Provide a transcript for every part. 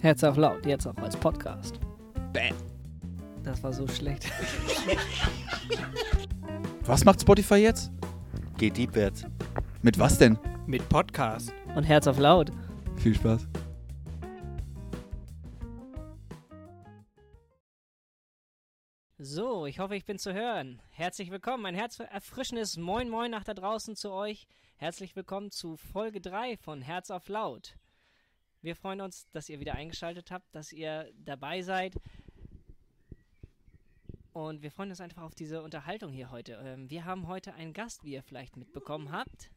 Herz auf laut, jetzt auch als Podcast. Bam. Das war so schlecht. Was macht Spotify jetzt? Geht deepwärts. Mit was denn? Mit Podcast. Und Herz auf laut. Viel Spaß. So, ich hoffe, ich bin zu hören. Herzlich willkommen, ein herzerfrischendes Moin Moin nach da draußen zu euch. Herzlich willkommen zu Folge 3 von Herz auf Laut. Wir freuen uns, dass ihr wieder eingeschaltet habt, dass ihr dabei seid. Und wir freuen uns einfach auf diese Unterhaltung hier heute. Ähm, wir haben heute einen Gast, wie ihr vielleicht mitbekommen habt.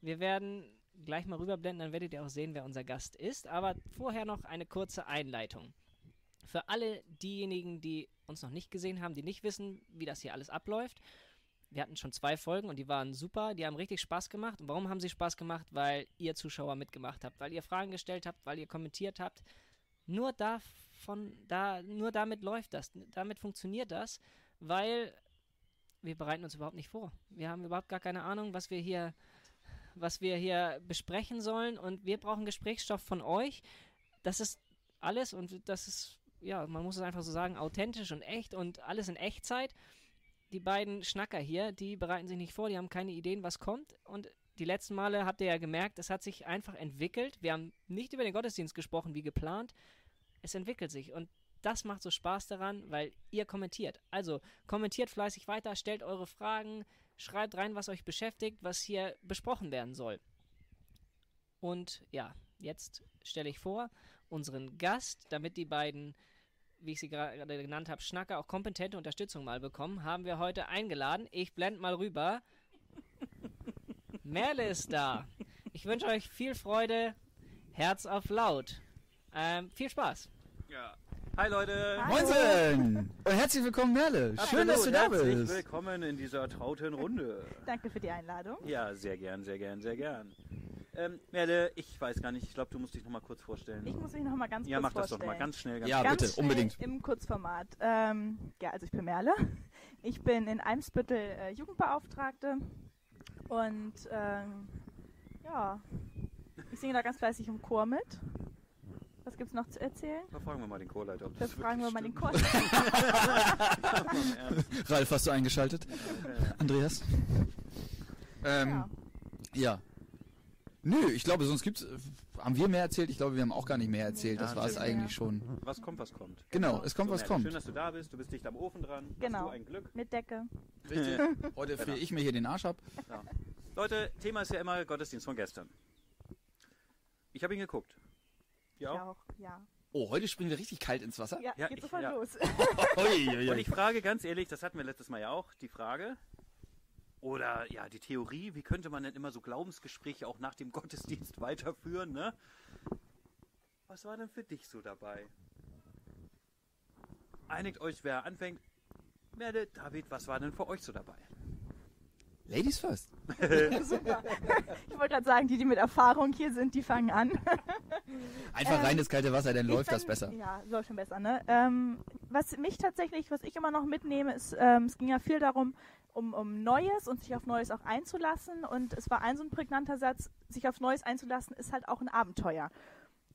Wir werden gleich mal rüberblenden, dann werdet ihr auch sehen, wer unser Gast ist. Aber vorher noch eine kurze Einleitung. Für alle diejenigen, die uns noch nicht gesehen haben, die nicht wissen, wie das hier alles abläuft. Wir hatten schon zwei Folgen und die waren super, die haben richtig Spaß gemacht. Und warum haben sie Spaß gemacht? Weil ihr Zuschauer mitgemacht habt, weil ihr Fragen gestellt habt, weil ihr kommentiert habt. Nur davon, da, nur damit läuft das, damit funktioniert das, weil wir bereiten uns überhaupt nicht vor. Wir haben überhaupt gar keine Ahnung, was wir hier, was wir hier besprechen sollen und wir brauchen Gesprächsstoff von euch. Das ist alles und das ist ja, man muss es einfach so sagen, authentisch und echt und alles in Echtzeit. Die beiden Schnacker hier, die bereiten sich nicht vor, die haben keine Ideen, was kommt. Und die letzten Male habt ihr ja gemerkt, es hat sich einfach entwickelt. Wir haben nicht über den Gottesdienst gesprochen, wie geplant. Es entwickelt sich und das macht so Spaß daran, weil ihr kommentiert. Also kommentiert fleißig weiter, stellt eure Fragen, schreibt rein, was euch beschäftigt, was hier besprochen werden soll. Und ja, jetzt stelle ich vor, unseren Gast, damit die beiden, wie ich sie gerade genannt habe, Schnacker auch kompetente Unterstützung mal bekommen, haben wir heute eingeladen. Ich blende mal rüber. Merle ist da. Ich wünsche euch viel Freude, Herz auf laut. Ähm, viel Spaß. Ja. Hi Leute. Moinsen! Und herzlich willkommen, Merle. Schön, dass du da Herzlich bist. willkommen in dieser trauten Runde. Danke für die Einladung. Ja, sehr gern, sehr gern, sehr gern. Ähm, Merle, ich weiß gar nicht, ich glaube, du musst dich noch mal kurz vorstellen. Ich muss mich noch mal ganz ja, kurz mach das vorstellen. doch mal ganz schnell. Ganz Ja, schnell. ganz bitte, schnell unbedingt. Im Kurzformat. Ähm, ja, also ich bin Merle. Ich bin in Eimsbüttel äh, Jugendbeauftragte und ähm, ja, ich singe da ganz fleißig im Chor mit. Was gibt's noch zu erzählen? Da fragen wir mal den Chorleiter. ob Das fragen wir mal den Chor. stimmt. Mal im Ernst. Ralf, hast du eingeschaltet? Ja. Andreas? Ähm, Ja. ja. Nö, ich glaube, sonst gibt's. Haben wir mehr erzählt? Ich glaube, wir haben auch gar nicht mehr erzählt. Das Ja, war es eigentlich schon. Was kommt, was kommt. Genau, es kommt, So, was Merle, kommt. Schön, dass du da bist. Du bist dicht am Ofen dran. Hast Genau. du ein Glück. Mit Decke. Richtig. Heute friere ich mir hier den Arsch ab. Ja. Leute, Thema ist ja immer Gottesdienst von gestern. Ich habe ihn geguckt. Ich Ja. auch, ja. Oh, heute springen wir richtig kalt ins Wasser. Ja, Ja, geht ich- sofort ja. los. Und ich frage ganz ehrlich, das hatten wir letztes Mal ja auch, die Frage, oder ja, die Theorie, wie könnte man denn immer so Glaubensgespräche auch nach dem Gottesdienst weiterführen, ne? Was war denn für dich so dabei? Einigt euch, wer anfängt. Merde, David, was war denn für euch so dabei? Ladies first. Super. Ich wollte gerade sagen, die, die mit Erfahrung hier sind, die fangen an. Einfach Ähm, rein ins kalte Wasser, dann läuft das fand- besser. Ja, läuft schon besser, ne? Ähm, was mich tatsächlich, was ich immer noch mitnehme, ist, ähm, es ging ja viel darum, um, um Neues und sich auf Neues auch einzulassen. Und es war ein so ein prägnanter Satz, sich auf Neues einzulassen, ist halt auch ein Abenteuer.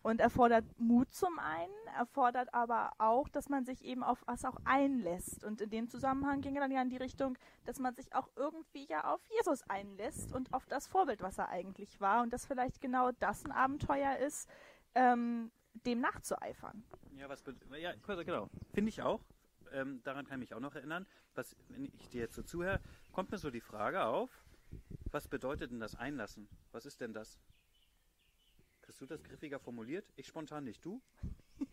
Und erfordert Mut zum einen, erfordert aber auch, dass man sich eben auf was auch einlässt. Und in dem Zusammenhang ging er dann ja in die Richtung, dass man sich auch irgendwie ja auf Jesus einlässt und auf das Vorbild, was er eigentlich war. Und dass vielleicht genau das ein Abenteuer ist, ähm, dem nachzueifern. Ja, was ja, genau. Finde ich auch. Ähm, daran kann ich mich auch noch erinnern. Was, wenn ich dir jetzt so zuhöre, kommt mir so die Frage auf, was bedeutet denn das Einlassen? Was ist denn das? Kriegst du das griffiger formuliert? Ich spontan nicht. Du?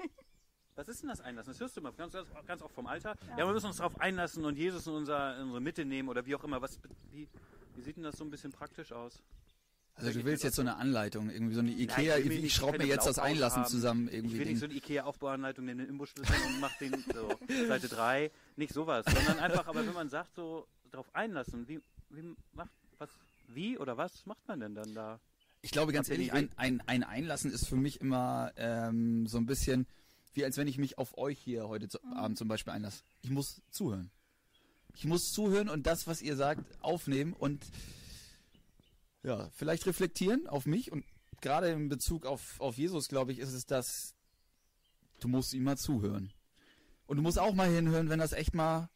Was ist denn das Einlassen? Das hörst du immer ganz, ganz, oft vom Alter. Ja. wir müssen uns darauf einlassen und Jesus in, unser, in unsere Mitte nehmen oder wie auch immer. Was, wie, wie sieht denn das so ein bisschen praktisch aus? Also du willst jetzt so eine Anleitung, irgendwie so eine Nein, Ikea, ich will ich, nicht schraube mir jetzt das Einlassen haben. zusammen Ich irgendwie. will nicht so eine Ikea-Aufbauanleitung, nehme den Imbus schlüssel und mach den so, Seite 3, nicht sowas, sondern einfach, aber wenn man sagt, so darauf einlassen, wie, wie macht, was, wie oder was macht man denn dann da? Ich glaube ganz ehrlich, ein, ein, ein Einlassen ist für mich immer ähm, so ein bisschen wie als wenn ich mich auf euch hier heute zu, Abend zum Beispiel einlasse. Ich muss zuhören. Ich muss zuhören und das, was ihr sagt, aufnehmen und ja, vielleicht reflektieren auf mich und gerade in Bezug auf, auf Jesus, glaube ich, ist es das, Du musst ihm mal zuhören. Und du musst auch mal hinhören, wenn das echt mal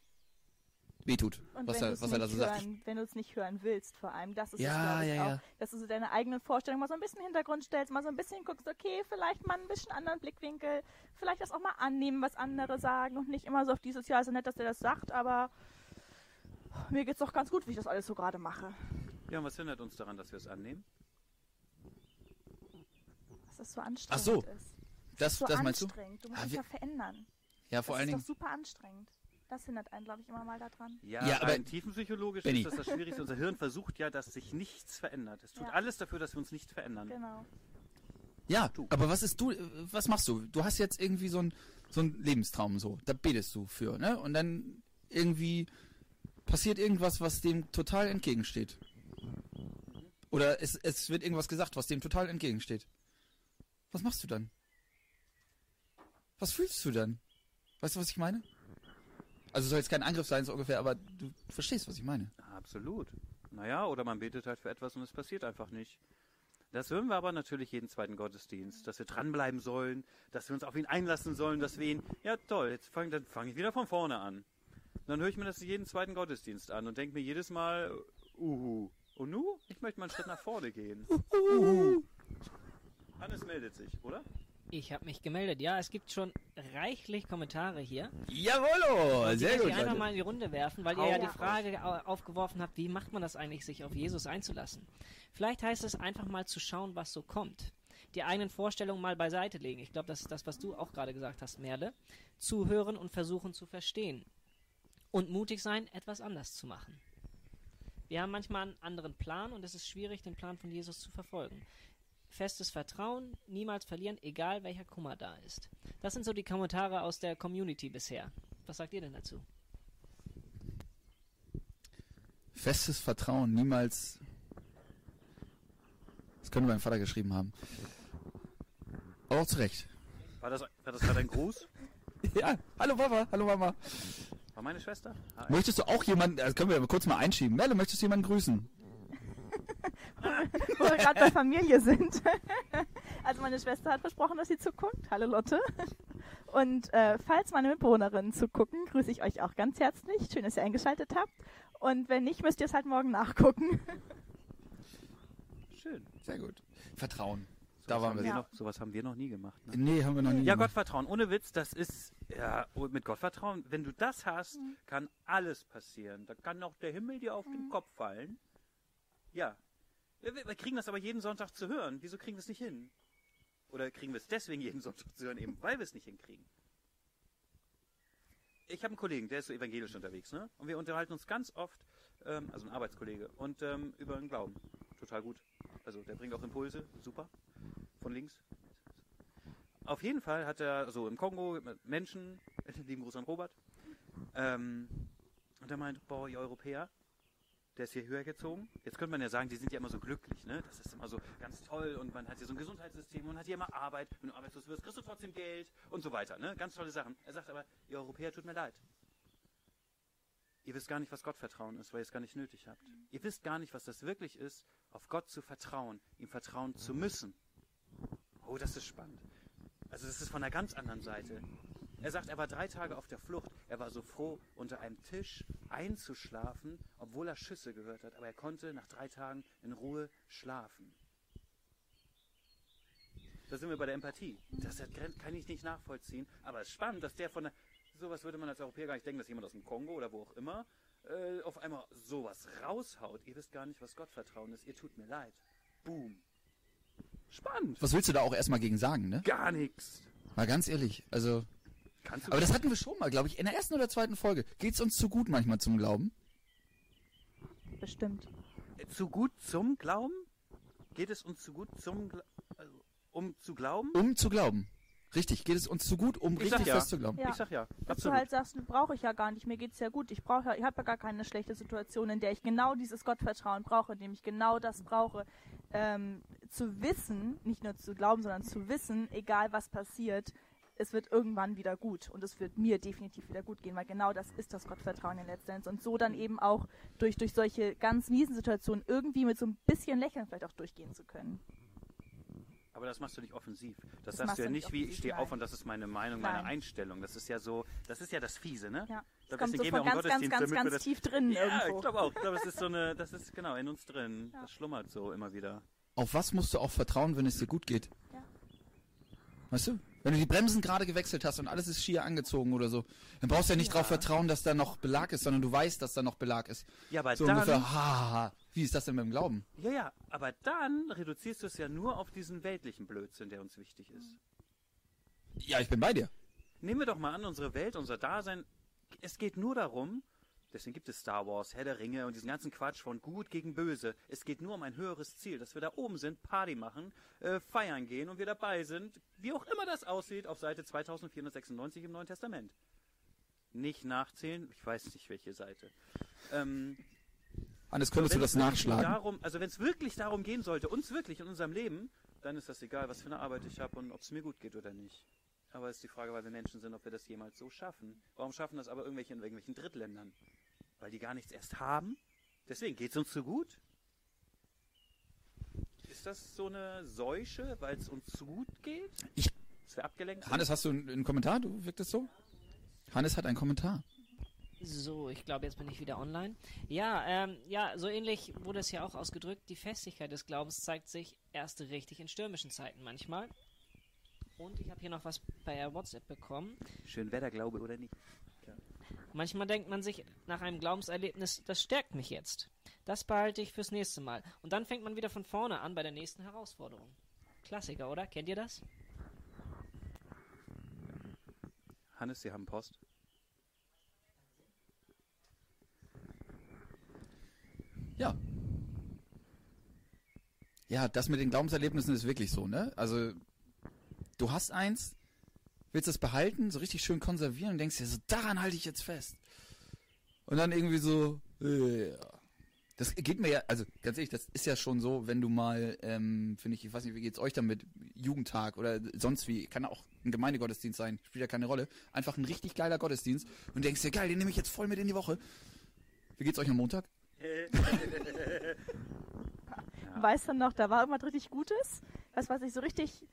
wehtut, Und was er, was er da so sagt. hören, wenn du es nicht hören willst, vor allem, das ist Ja, es, ja, auch, ja. dass du so deine eigenen Vorstellungen mal so ein bisschen in den Hintergrund stellst, mal so ein bisschen guckst, okay, vielleicht mal ein bisschen anderen Blickwinkel, vielleicht das auch mal annehmen, was andere sagen und nicht immer so auf dieses Jahr, ist ja nett, dass der das sagt, aber mir geht's doch ganz gut, wie ich das alles so gerade mache. Ja, und was hindert uns daran, dass wir es annehmen? Dass das so anstrengend so. ist. Das, so das meinst du? anstrengend. Du musst Ah, dich wir- ja verändern. Ja, vor das allen ist Dingen. doch super anstrengend. Das hindert einen, glaube ich, immer mal daran. Ja, Ja, aber- tiefenpsychologisch Benny. ist das das Schwierigste. Unser Hirn versucht ja, dass sich nichts verändert. Es tut Ja. alles dafür, dass wir uns nicht verändern. Genau. Ja, Du. aber was ist du, äh, was machst du? Du hast jetzt irgendwie so ein so Lebenstraum so, da betest du für, ne? Und dann irgendwie passiert irgendwas, was dem total entgegensteht. Oder es, es wird irgendwas gesagt, was dem total entgegensteht. Was machst du dann? Was fühlst du dann? Weißt du, was ich meine? Also soll jetzt kein Angriff sein, so ungefähr, aber du verstehst, was ich meine. Absolut. Naja, oder man betet halt für etwas und es passiert einfach nicht. Das hören wir aber natürlich jeden zweiten Gottesdienst, dass wir dranbleiben sollen, dass wir uns auf ihn einlassen sollen, dass wir ihn, ja toll, jetzt fange dann fang ich wieder von vorne an. Dann höre ich mir das jeden zweiten Gottesdienst an und denke mir jedes Mal, uhu. Und nu? Ich möchte mal einen Schritt nach vorne gehen. Hannes meldet sich, oder? Ich habe mich gemeldet. Ja, es gibt schon reichlich Kommentare hier. Jawollo, sehr gut. ich einfach mal in die Runde werfen, weil Hau ihr ja die. Frage au- aufgeworfen habt, wie macht man das eigentlich, sich auf Jesus einzulassen? Vielleicht heißt es einfach mal zu schauen, was so kommt. Die eigenen Vorstellungen mal beiseite legen. Ich glaube, das ist das, was du auch gerade gesagt hast, Merle. Zuhören und versuchen zu verstehen. Und mutig sein, etwas anders zu machen. Wir haben manchmal einen anderen Plan und es ist schwierig, den Plan von Jesus zu verfolgen. Festes Vertrauen, niemals verlieren, egal welcher Kummer da ist. Das sind so die Kommentare aus der Community bisher. Was sagt ihr denn dazu? Festes Vertrauen, niemals. Das könnte mein Vater geschrieben haben. Aber auch zu Recht. War das, war das gerade ein Gruß? Ja, hallo Papa, hallo Mama. War meine Schwester? Ah, Möchtest du auch jemanden, das können wir aber kurz mal einschieben. Merle, möchtest du jemanden grüßen? Wo wir gerade bei Familie sind. Also meine Schwester hat versprochen, dass sie zuguckt. Hallo Lotte. Und äh, falls meine Mitbewohnerinnen zugucken, grüße ich euch auch ganz herzlich. Schön, dass ihr eingeschaltet habt. Und wenn nicht, müsst ihr es halt morgen nachgucken. schön. Sehr gut. Vertrauen. Da Sowas waren haben wir. Ja. noch, sowas haben wir noch nie gemacht. Ne? Nee, haben wir noch nie. Ja, gemacht. Gottvertrauen, ohne Witz, das ist, ja, oh, mit Gottvertrauen, wenn du das hast, kann alles passieren. Da kann auch der Himmel dir auf den Kopf fallen. Ja. Wir, wir kriegen das aber jeden Sonntag zu hören. Wieso kriegen wir es nicht hin? Oder kriegen wir es deswegen jeden Sonntag zu hören, eben weil wir es nicht hinkriegen? Ich habe einen Kollegen, der ist so evangelisch unterwegs, ne? Und wir unterhalten uns ganz oft, ähm, also ein Arbeitskollege, und ähm, über den Glauben. Total gut. Also der bringt auch Impulse, super. Von links. Auf jeden Fall hat er so im Kongo Menschen, lieben Gruß an Robert, ähm, und er meint, boah, ihr Europäer, der ist hier höher gezogen. Jetzt könnte man ja sagen, die sind ja immer so glücklich, ne? Das ist immer so ganz toll und man hat hier so ein Gesundheitssystem und hat hier immer Arbeit. Wenn du arbeitslos wirst, kriegst du trotzdem Geld und so weiter, ne? Ganz tolle Sachen. Er sagt aber, ihr Europäer, tut mir leid. Ihr wisst gar nicht, was Gottvertrauen ist, weil ihr es gar nicht nötig habt. Ihr wisst gar nicht, was das wirklich ist, auf Gott zu vertrauen, ihm vertrauen zu müssen. Oh, das ist spannend. Also das ist von einer ganz anderen Seite. Er sagt, er war drei Tage auf der Flucht. Er war so froh, unter einem Tisch einzuschlafen, obwohl er Schüsse gehört hat. Aber er konnte nach drei Tagen in Ruhe schlafen. Da sind wir bei der Empathie. Das kann ich nicht nachvollziehen. Aber es ist spannend, dass der von der... Sowas würde man als Europäer gar nicht denken, dass jemand aus dem Kongo oder wo auch immer äh, auf einmal sowas raushaut. Ihr wisst gar nicht, was Gottvertrauen ist. Ihr tut mir leid. Boom. Spannend. Was willst du da auch erstmal gegen sagen, ne? Gar nichts. Mal ganz ehrlich, also. Kannst du Aber das hatten wir schon mal, glaube ich, in der ersten oder zweiten Folge. Geht's uns zu gut manchmal zum Glauben? Bestimmt. zu gut zum Glauben? Geht es uns zu gut zum also, um zu glauben? Um zu glauben. Richtig, geht es uns zu gut, um Ich richtig ja. fest zu glauben? Ja. Ich sag ja, Dass du absolut. halt sagst, brauche ich ja gar nicht, mir geht's ja gut. Ich brauche ja, ich habe ja gar keine schlechte Situation, in der ich genau dieses Gottvertrauen brauche, in dem ich genau das brauche. Ähm, zu wissen, nicht nur zu glauben, sondern zu wissen, egal was passiert, es wird irgendwann wieder gut und es wird mir definitiv wieder gut gehen, weil genau das ist das Gottvertrauen in letzter Endes. Und so dann eben auch durch, durch solche ganz miesen Situationen irgendwie mit so ein bisschen Lächeln vielleicht auch durchgehen zu können. Aber das machst du nicht offensiv. Das, Das sagst du ja nicht nicht wie, ich stehe auf und das ist meine Meinung, meine Nein. Einstellung. Das ist ja so, das ist ja das Fiese, ne? Ja. Ich Das glaub, kommt deswegen so gehen wir von auch ganz, ganz, Gottesdienst, ganz, ganz tief drin Ja, irgendwo. ich glaube auch. Ich glaube, es ist so eine, das ist genau in uns drin. Ja. Das schlummert so immer wieder. Auf was musst du auch vertrauen, wenn es dir gut geht? Ja. Weißt du? Wenn du die Bremsen gerade gewechselt hast und alles ist schier angezogen oder so, dann brauchst du ja nicht Ja. drauf vertrauen, dass da noch Belag ist, sondern du weißt, dass da noch Belag ist. Ja, aber So dann, ungefähr, ha, ha, ha. Wie ist das denn beim Glauben? ja, ja, aber dann reduzierst du es ja nur auf diesen weltlichen Blödsinn, der uns wichtig ist. Ja, ich bin bei dir. Nehmen wir doch mal an, unsere Welt, unser Dasein, es geht nur darum, deswegen gibt es Star Wars, Herr der Ringe und diesen ganzen Quatsch von gut gegen böse. Es geht nur um ein höheres Ziel, dass wir da oben sind, Party machen, äh, feiern gehen und wir dabei sind, wie auch immer das aussieht, auf Seite 2496 im Neuen Testament. Nicht nachzählen, ich weiß nicht welche Seite. Ähm, Hannes, könntest du das nachschlagen? Darum, also wenn es wirklich darum gehen sollte, uns wirklich in unserem Leben, dann ist das egal, was für eine Arbeit ich habe und ob es mir gut geht oder nicht. Aber es ist die Frage, weil wir Menschen sind, ob wir das jemals so schaffen. Warum schaffen das aber irgendwelche in irgendwelchen Drittländern? Weil die gar nichts erst haben? Deswegen geht es uns so gut? Ist das so eine Seuche, weil es uns zu gut geht? Ich- Dass wir abgelenkt sind? Hannes, hast du einen, einen Kommentar? Du wirkt es so? Hannes hat einen Kommentar. So, ich glaube, jetzt bin ich wieder online. Ja, ähm, ja, so ähnlich wurde es ja auch ausgedrückt. Die Festigkeit des Glaubens zeigt sich erst richtig in stürmischen Zeiten manchmal. Und ich habe hier noch was bei WhatsApp bekommen. Schön Wetterglaube oder nicht? Manchmal denkt man sich nach einem Glaubenserlebnis, das stärkt mich jetzt. Das behalte ich fürs nächste Mal. Und dann fängt man wieder von vorne an bei der nächsten Herausforderung. Klassiker, oder? Kennt ihr das? Hannes, Sie haben Post. Ja. Ja, das mit den Glaubenserlebnissen ist wirklich so, ne? Also, du hast eins, willst es behalten, so richtig schön konservieren und denkst dir so, daran halte ich jetzt fest. Und dann irgendwie so, äh. Das geht mir ja, also ganz ehrlich, das ist ja schon so, wenn du mal, ähm, finde ich, ich weiß nicht, wie geht's euch damit, Jugendtag oder sonst wie, kann auch ein Gemeindegottesdienst sein, spielt ja keine Rolle. Einfach ein richtig geiler Gottesdienst und denkst dir, geil, den nehme ich jetzt voll mit in die Woche. Wie geht's euch am Montag? Weiß dann noch, da war irgendwas richtig Gutes, was, was ich so richtig,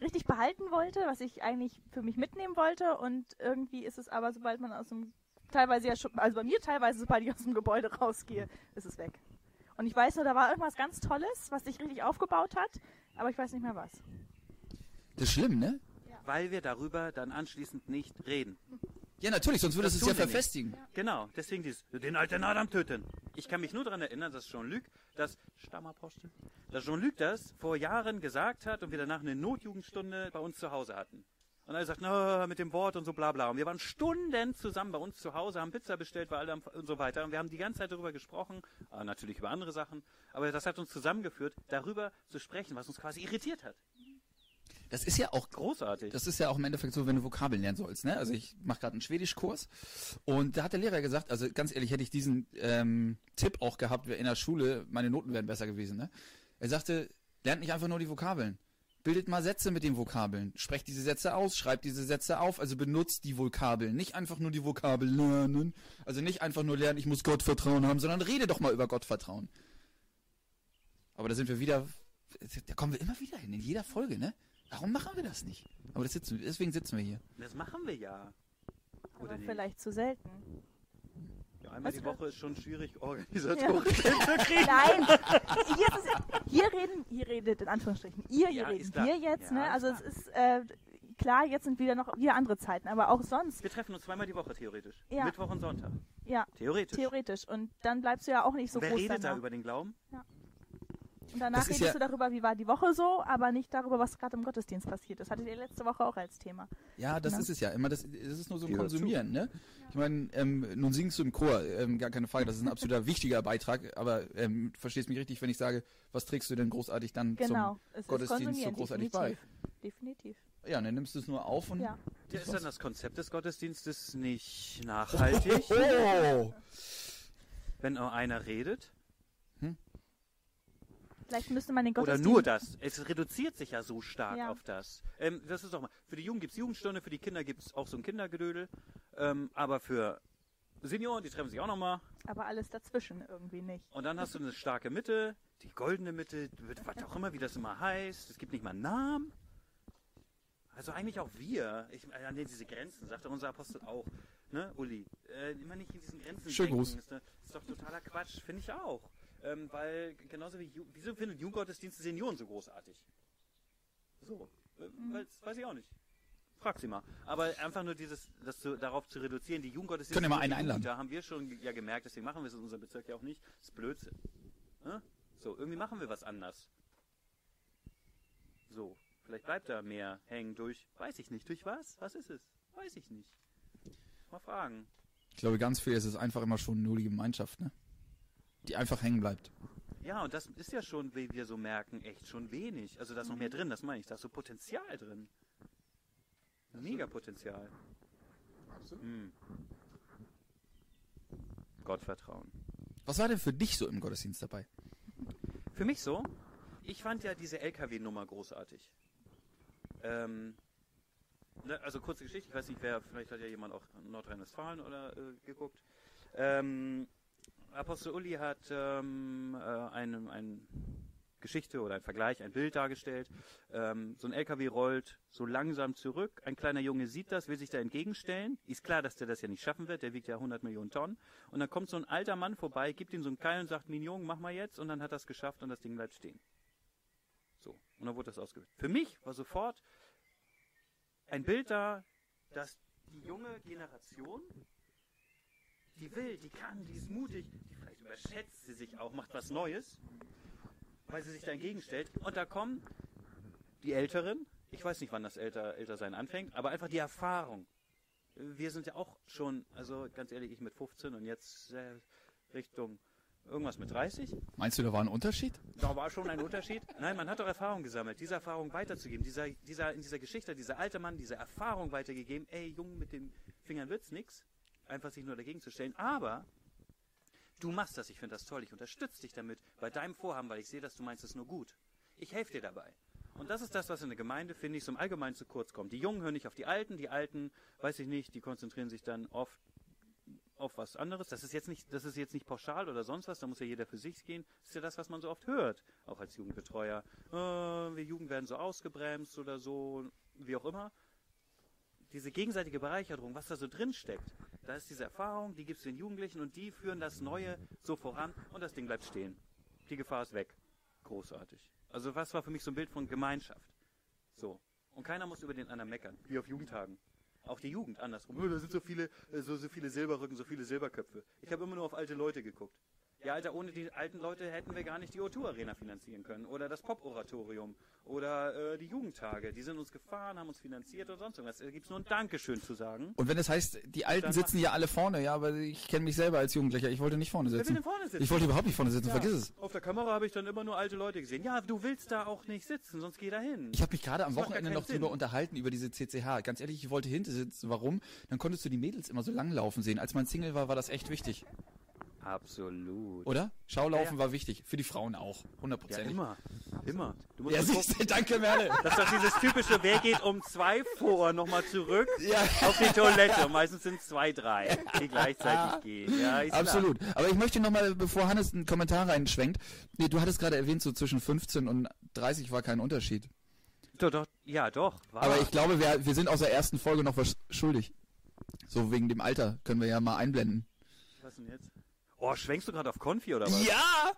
richtig behalten wollte, was ich eigentlich für mich mitnehmen wollte und irgendwie ist es aber, sobald man aus dem, teilweise ja schon, also bei mir teilweise, sobald ich aus dem Gebäude rausgehe, ist es weg. Und ich weiß nur, da war irgendwas ganz Tolles, was sich richtig aufgebaut hat, aber ich weiß nicht mehr was. Das ist schlimm, ne? Weil wir darüber dann anschließend nicht reden. Ja, natürlich, sonst würdest Das du es ja wir nicht. verfestigen. Genau, deswegen dieses, den alten Adam töten. Ich kann mich nur daran erinnern, dass Jean-Luc, das Stammapostel, dass Jean-Luc das vor Jahren gesagt hat und wir danach eine Notjugendstunde bei uns zu Hause hatten. Und er sagt, na, mit dem Wort und so bla bla. Und wir waren Stunden zusammen bei uns zu Hause, haben Pizza bestellt, weil alle und so weiter. Und wir haben die ganze Zeit darüber gesprochen, äh, natürlich über andere Sachen. Aber das hat uns zusammengeführt, darüber zu sprechen, was uns quasi irritiert hat. Das ist ja auch Großartig. Das ist ja auch im Endeffekt so, wenn du Vokabeln lernen sollst. Ne? Also ich mache gerade einen Schwedischkurs und da hat der Lehrer gesagt, also ganz ehrlich, hätte ich diesen ähm, Tipp auch gehabt, wäre in der Schule, meine Noten wären besser gewesen. Ne? Er sagte, lernt nicht einfach nur die Vokabeln. Bildet mal Sätze mit den Vokabeln. Sprecht diese Sätze aus, schreibt diese Sätze auf, also benutzt die Vokabeln. Nicht einfach nur die Vokabel lernen. Also nicht einfach nur lernen, ich muss Gott vertrauen haben, sondern rede doch mal über Gottvertrauen. Aber da sind wir wieder, da kommen wir immer wieder hin, in jeder Folge, ne? Warum machen wir das nicht? Aber das sitzen, deswegen sitzen wir hier. Das machen wir ja. Oder Aber nicht? vielleicht zu selten. Ja, einmal die Was- Woche ist schon schwierig organisatorisch hinzukriegen. Nein, hier, ist es, hier reden, hier redet in Anführungsstrichen, ihr, hier Ja, reden wir jetzt, Ja, ne? Also klar. es ist äh, klar, jetzt sind wieder noch wieder andere Zeiten, aber auch sonst, Wir treffen uns zweimal die Woche theoretisch. Ja. Mittwoch und Sonntag. ja, Theoretisch. theoretisch. Und dann bleibst du ja auch nicht so Wer groß redet da über den Glauben? Und danach redest ja- du darüber, wie war die Woche so, aber nicht darüber, was gerade im Gottesdienst passiert ist. Hattet ihr letzte Woche auch als Thema. Ja, das Ne? ist es ja. Immer das, das ist nur so ein Konsumieren, ne? Ich meine, ähm, nun singst du im Chor, ähm, gar keine Frage, das ist ein absoluter wichtiger Beitrag, aber ähm, du verstehst mich richtig, wenn ich sage, was trägst du denn großartig dann Genau. Es ist Gottesdienst so großartig definitiv. Definitiv. zum... Ja, dann nimmst du es nur auf und... Ja. Ja, ist dann das Konzept des Gottesdienstes nicht nachhaltig, Oh! wenn nur einer redet? Vielleicht müsste man den Oder Gottesdienst... nur das? Es reduziert sich ja so stark Ja. auf das. Ähm, das ist doch mal, für die Jugend gibt es Jugendstunde, für die Kinder gibt es auch so ein Kindergedödel. Ähm, aber für Senioren, die treffen sich auch nochmal. Aber alles dazwischen irgendwie nicht. Und dann hast du eine starke Mitte, die goldene Mitte, was auch immer, wie das immer heißt. Es gibt nicht mal einen Namen. Also eigentlich auch wir, ich, äh, an diese Grenzen, sagt doch unser Apostel auch, ne, Uli, äh, immer nicht in diesen Grenzen Schönen denken, Gruß. Ist, ne, ist doch totaler Quatsch, finde ich auch. Ähm, weil genauso wie, Ju- wieso findet Jugendgottesdienste Senioren so großartig? So, äh, weil's- weiß ich auch nicht. Frag sie mal. Aber einfach nur dieses, das zu, darauf zu reduzieren, die Jugendgottesdienste. Können ja mal einen einladen. Da haben wir schon ja gemerkt, deswegen machen wir es in unserem Bezirk ja auch nicht. Das ist Blödsinn. Ne? So, irgendwie machen wir was anders. So, vielleicht bleibt da mehr hängen durch, weiß ich nicht, durch was? Was ist es? Weiß ich nicht. Mal fragen. Ich glaube, ganz viel ist es einfach immer schon nur die Gemeinschaft, ne? Die einfach hängen bleibt. Ja, und das ist ja schon, wie wir so merken, echt schon wenig. Also da ist noch mehr drin, das meine ich. Da ist so Potenzial drin. Mega Potenzial. Hm. Gottvertrauen. Was war denn für dich so im Gottesdienst dabei? Für mich so, ich fand ja diese LKW-Nummer großartig. Ähm, ne, also kurze Geschichte, ich weiß nicht, wer, vielleicht hat ja jemand auch Nordrhein-Westfalen oder äh, geguckt. Ähm, Apostel Uli hat ähm, äh, eine, eine Geschichte oder ein Vergleich, ein Bild dargestellt. Ähm, so ein LKW rollt so langsam zurück. Ein kleiner Junge sieht das, will sich da entgegenstellen. Ist klar, dass der das ja nicht schaffen wird. Der wiegt ja 100 Millionen Tonnen. Und dann kommt so ein alter Mann vorbei, gibt ihm so einen Keil und sagt, Mignon, mach mal jetzt. Und dann hat er es geschafft und das Ding bleibt stehen. So. Und dann wurde das ausgewählt. Für mich war sofort ein Bild da, dass die junge Generation, die will, die kann, die ist mutig, die vielleicht überschätzt sie sich auch, macht was Neues, weil sie sich da entgegenstellt. Und da kommen die Älteren, ich weiß nicht, wann das älter, älter sein anfängt, aber einfach die Erfahrung. Wir sind ja auch schon, also ganz ehrlich, ich mit 15 und jetzt äh, Richtung irgendwas mit 30. Meinst du, da war ein Unterschied? Da war schon ein Unterschied. Nein, man hat doch Erfahrung gesammelt, diese Erfahrung weiterzugeben. Dieser, dieser, in dieser Geschichte, dieser alte Mann, diese Erfahrung weitergegeben. Ey, Jungen, mit den Fingern wird's nix. Einfach sich nur dagegen zu stellen. Aber du machst das, ich finde das toll. Ich unterstütze dich damit bei deinem Vorhaben, weil ich sehe, dass du meinst es nur gut. Ich helfe dir dabei. Und das ist das, was in der Gemeinde, finde ich, so im Allgemeinen zu kurz kommt. Die Jungen hören nicht auf die Alten, die Alten, weiß ich nicht, die konzentrieren sich dann oft auf was anderes. Das ist jetzt nicht, das ist jetzt nicht pauschal oder sonst was, da muss ja jeder für sich gehen. Das ist ja das, was man so oft hört, auch als Jugendbetreuer. Äh, wir Jugend werden so ausgebremst oder so, wie auch immer. Diese gegenseitige Bereicherung, was da so drin steckt, da ist diese Erfahrung, die gibt's den Jugendlichen und die führen das Neue so voran und das Ding bleibt stehen. Die Gefahr ist weg. Großartig. Also was war für mich so ein Bild von Gemeinschaft? So. Und keiner muss über den anderen meckern, wie auf Jugendtagen. Auch die Jugend andersrum. Da sind so viele, äh, so, so viele Silberrücken, so viele Silberköpfe. Ich habe immer nur auf alte Leute geguckt. Ja, Alter, ohne die alten Leute hätten wir gar nicht die O2 Arena finanzieren können. Oder das Pop-Oratorium. Oder äh, die Jugendtage. Die sind uns gefahren, haben uns finanziert oder sonst irgendwas. Da gibt's nur ein Dankeschön zu sagen. Und wenn es heißt, die Alten sitzen ja alle vorne, ja, aber ich kenne mich selber als Jugendlicher. Ich wollte nicht vorne Wer will sitzen. denn vorne sitzen? Ich wollte überhaupt nicht vorne sitzen, Ja, vergiss es. Auf der Kamera habe ich dann immer nur alte Leute gesehen. Ja, du willst da auch nicht sitzen, sonst geh da hin. Ich habe mich gerade am Das Wochenende noch drüber unterhalten, über diese CCH. Ganz ehrlich, ich wollte hinten sitzen. Warum? Dann konntest du die Mädels immer so langlaufen sehen. Als man Single war, war das echt wichtig. Absolut. Oder? Schaulaufen Ja, ja. war wichtig. Für die Frauen auch. Ja, Hundertprozentig. immer. Immer. Du musst Ja, siehst du, danke Merle. Das ist doch dieses typische, wer geht um zwei vor nochmal zurück Ja, auf die Toilette. Meistens sind es zwei, drei, die gleichzeitig gehen. Ja, ist klar. absolut. Aber ich möchte nochmal, bevor Hannes einen Kommentar reinschwenkt, nee, du hattest gerade erwähnt, so zwischen 15 und 30 war kein Unterschied. Doch, doch, ja, doch. Aber ich glaube, wir, wir sind aus der ersten Folge noch was schuldig. So wegen dem Alter können wir ja mal einblenden. Was denn jetzt? Oh, schwenkst du gerade auf Konfi oder was? Ja!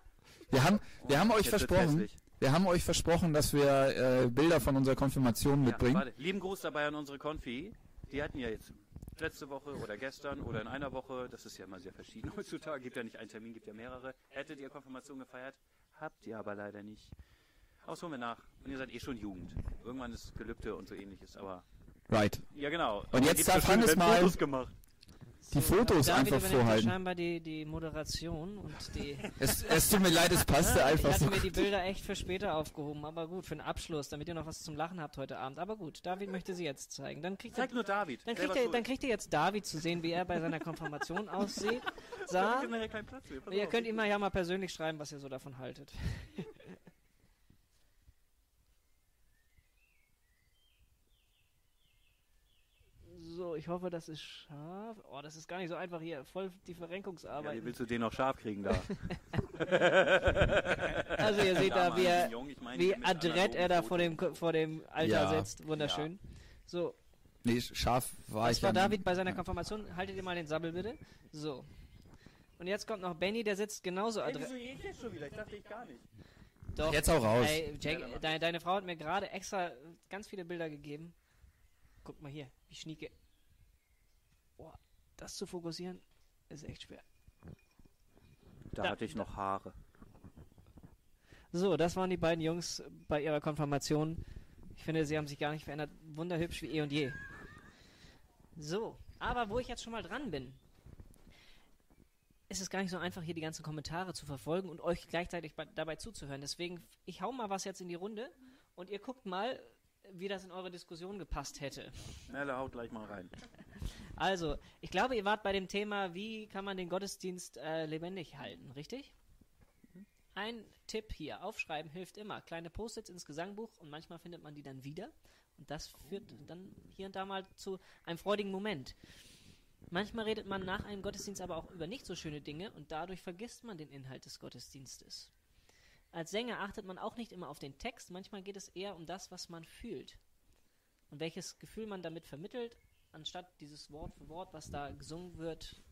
Wir haben, wir haben euch Jetzt versprochen, wir haben euch versprochen, dass wir äh, Bilder von unserer Konfirmation Ja, mitbringen. warte. Lieben Gruß dabei an unsere Konfi. Die hatten ja jetzt letzte Woche oder gestern oder in einer Woche, das ist ja immer sehr verschieden heutzutage, gibt ja nicht einen Termin, gibt ja mehrere. Hättet ihr Konfirmation gefeiert? Habt ihr aber leider nicht. Aber das holen wir nach. Und ihr seid eh schon Jugend. Irgendwann ist Gelübde und so ähnliches, aber. Right. Ja, genau. Und jetzt gibt's darf Hannes mal Fotos gemacht. Die Fotos David einfach vorhalten. scheinbar die, die Moderation und die. Es, es tut mir leid, es passte Ja, ich einfach hatte so. mir die Bilder echt für später aufgehoben, aber gut, für den Abschluss, damit ihr noch was zum Lachen habt heute Abend. Aber gut, David möchte sie jetzt zeigen. Dann kriegt, Zeig nur David. dann, kriegt ihr, schuld. dann kriegt ihr jetzt David zu sehen, wie er bei seiner Konfirmation aussieht. Ich Sah. Ihr auf. könnt ihm ja mal persönlich schreiben, was ihr so davon haltet. So, ich hoffe, das ist scharf. Oh, das ist gar nicht so einfach hier. Voll die Ja, Verrenkungsarbeit. wie willst du den noch scharf kriegen da? also ihr seht da, wie, er, Jung, ich meine, wie adrett er da vor dem, vor dem Alter Ja. sitzt. Wunderschön. So, Nee, scharf war das ich war ja David bei seiner Konfirmation. Haltet ihr mal den Sabbel bitte. So. Und jetzt kommt noch Benny, der sitzt genauso adrett. geht jetzt schon wieder? Ich dachte ich gar nicht. Doch. Jetzt auch raus. Ey, Jake, deine, deine Frau hat mir gerade extra ganz viele Bilder gegeben. Guck mal hier, wie schnieke. Das zu fokussieren ist echt schwer. Da Da- hatte ich noch Haare. So, das waren die beiden Jungs bei ihrer Konfirmation. Ich finde, sie haben sich gar nicht verändert. Wunderhübsch wie eh und je. So, aber wo ich jetzt schon mal dran bin, ist es gar nicht so einfach, hier die ganzen Kommentare zu verfolgen und euch gleichzeitig bei, dabei zuzuhören. Deswegen, ich hau mal was jetzt in die Runde und ihr guckt mal, wie das in eure Diskussion gepasst hätte. Schnelle haut gleich mal rein. Also, ich glaube, ihr wart bei dem Thema, wie kann man den Gottesdienst äh, lebendig halten, richtig? Ein Tipp hier, aufschreiben hilft immer. Kleine Post-its ins Gesangbuch und manchmal findet man die dann wieder. Und das führt dann hier und da mal zu einem freudigen Moment. Manchmal redet man nach einem Gottesdienst aber auch über nicht so schöne Dinge und dadurch vergisst man den Inhalt des Gottesdienstes. Als Sänger achtet man auch nicht immer auf den Text, manchmal geht es eher um das, was man fühlt. Und welches Gefühl man damit vermittelt, anstatt dieses Wort für Wort, was da gesungen wird,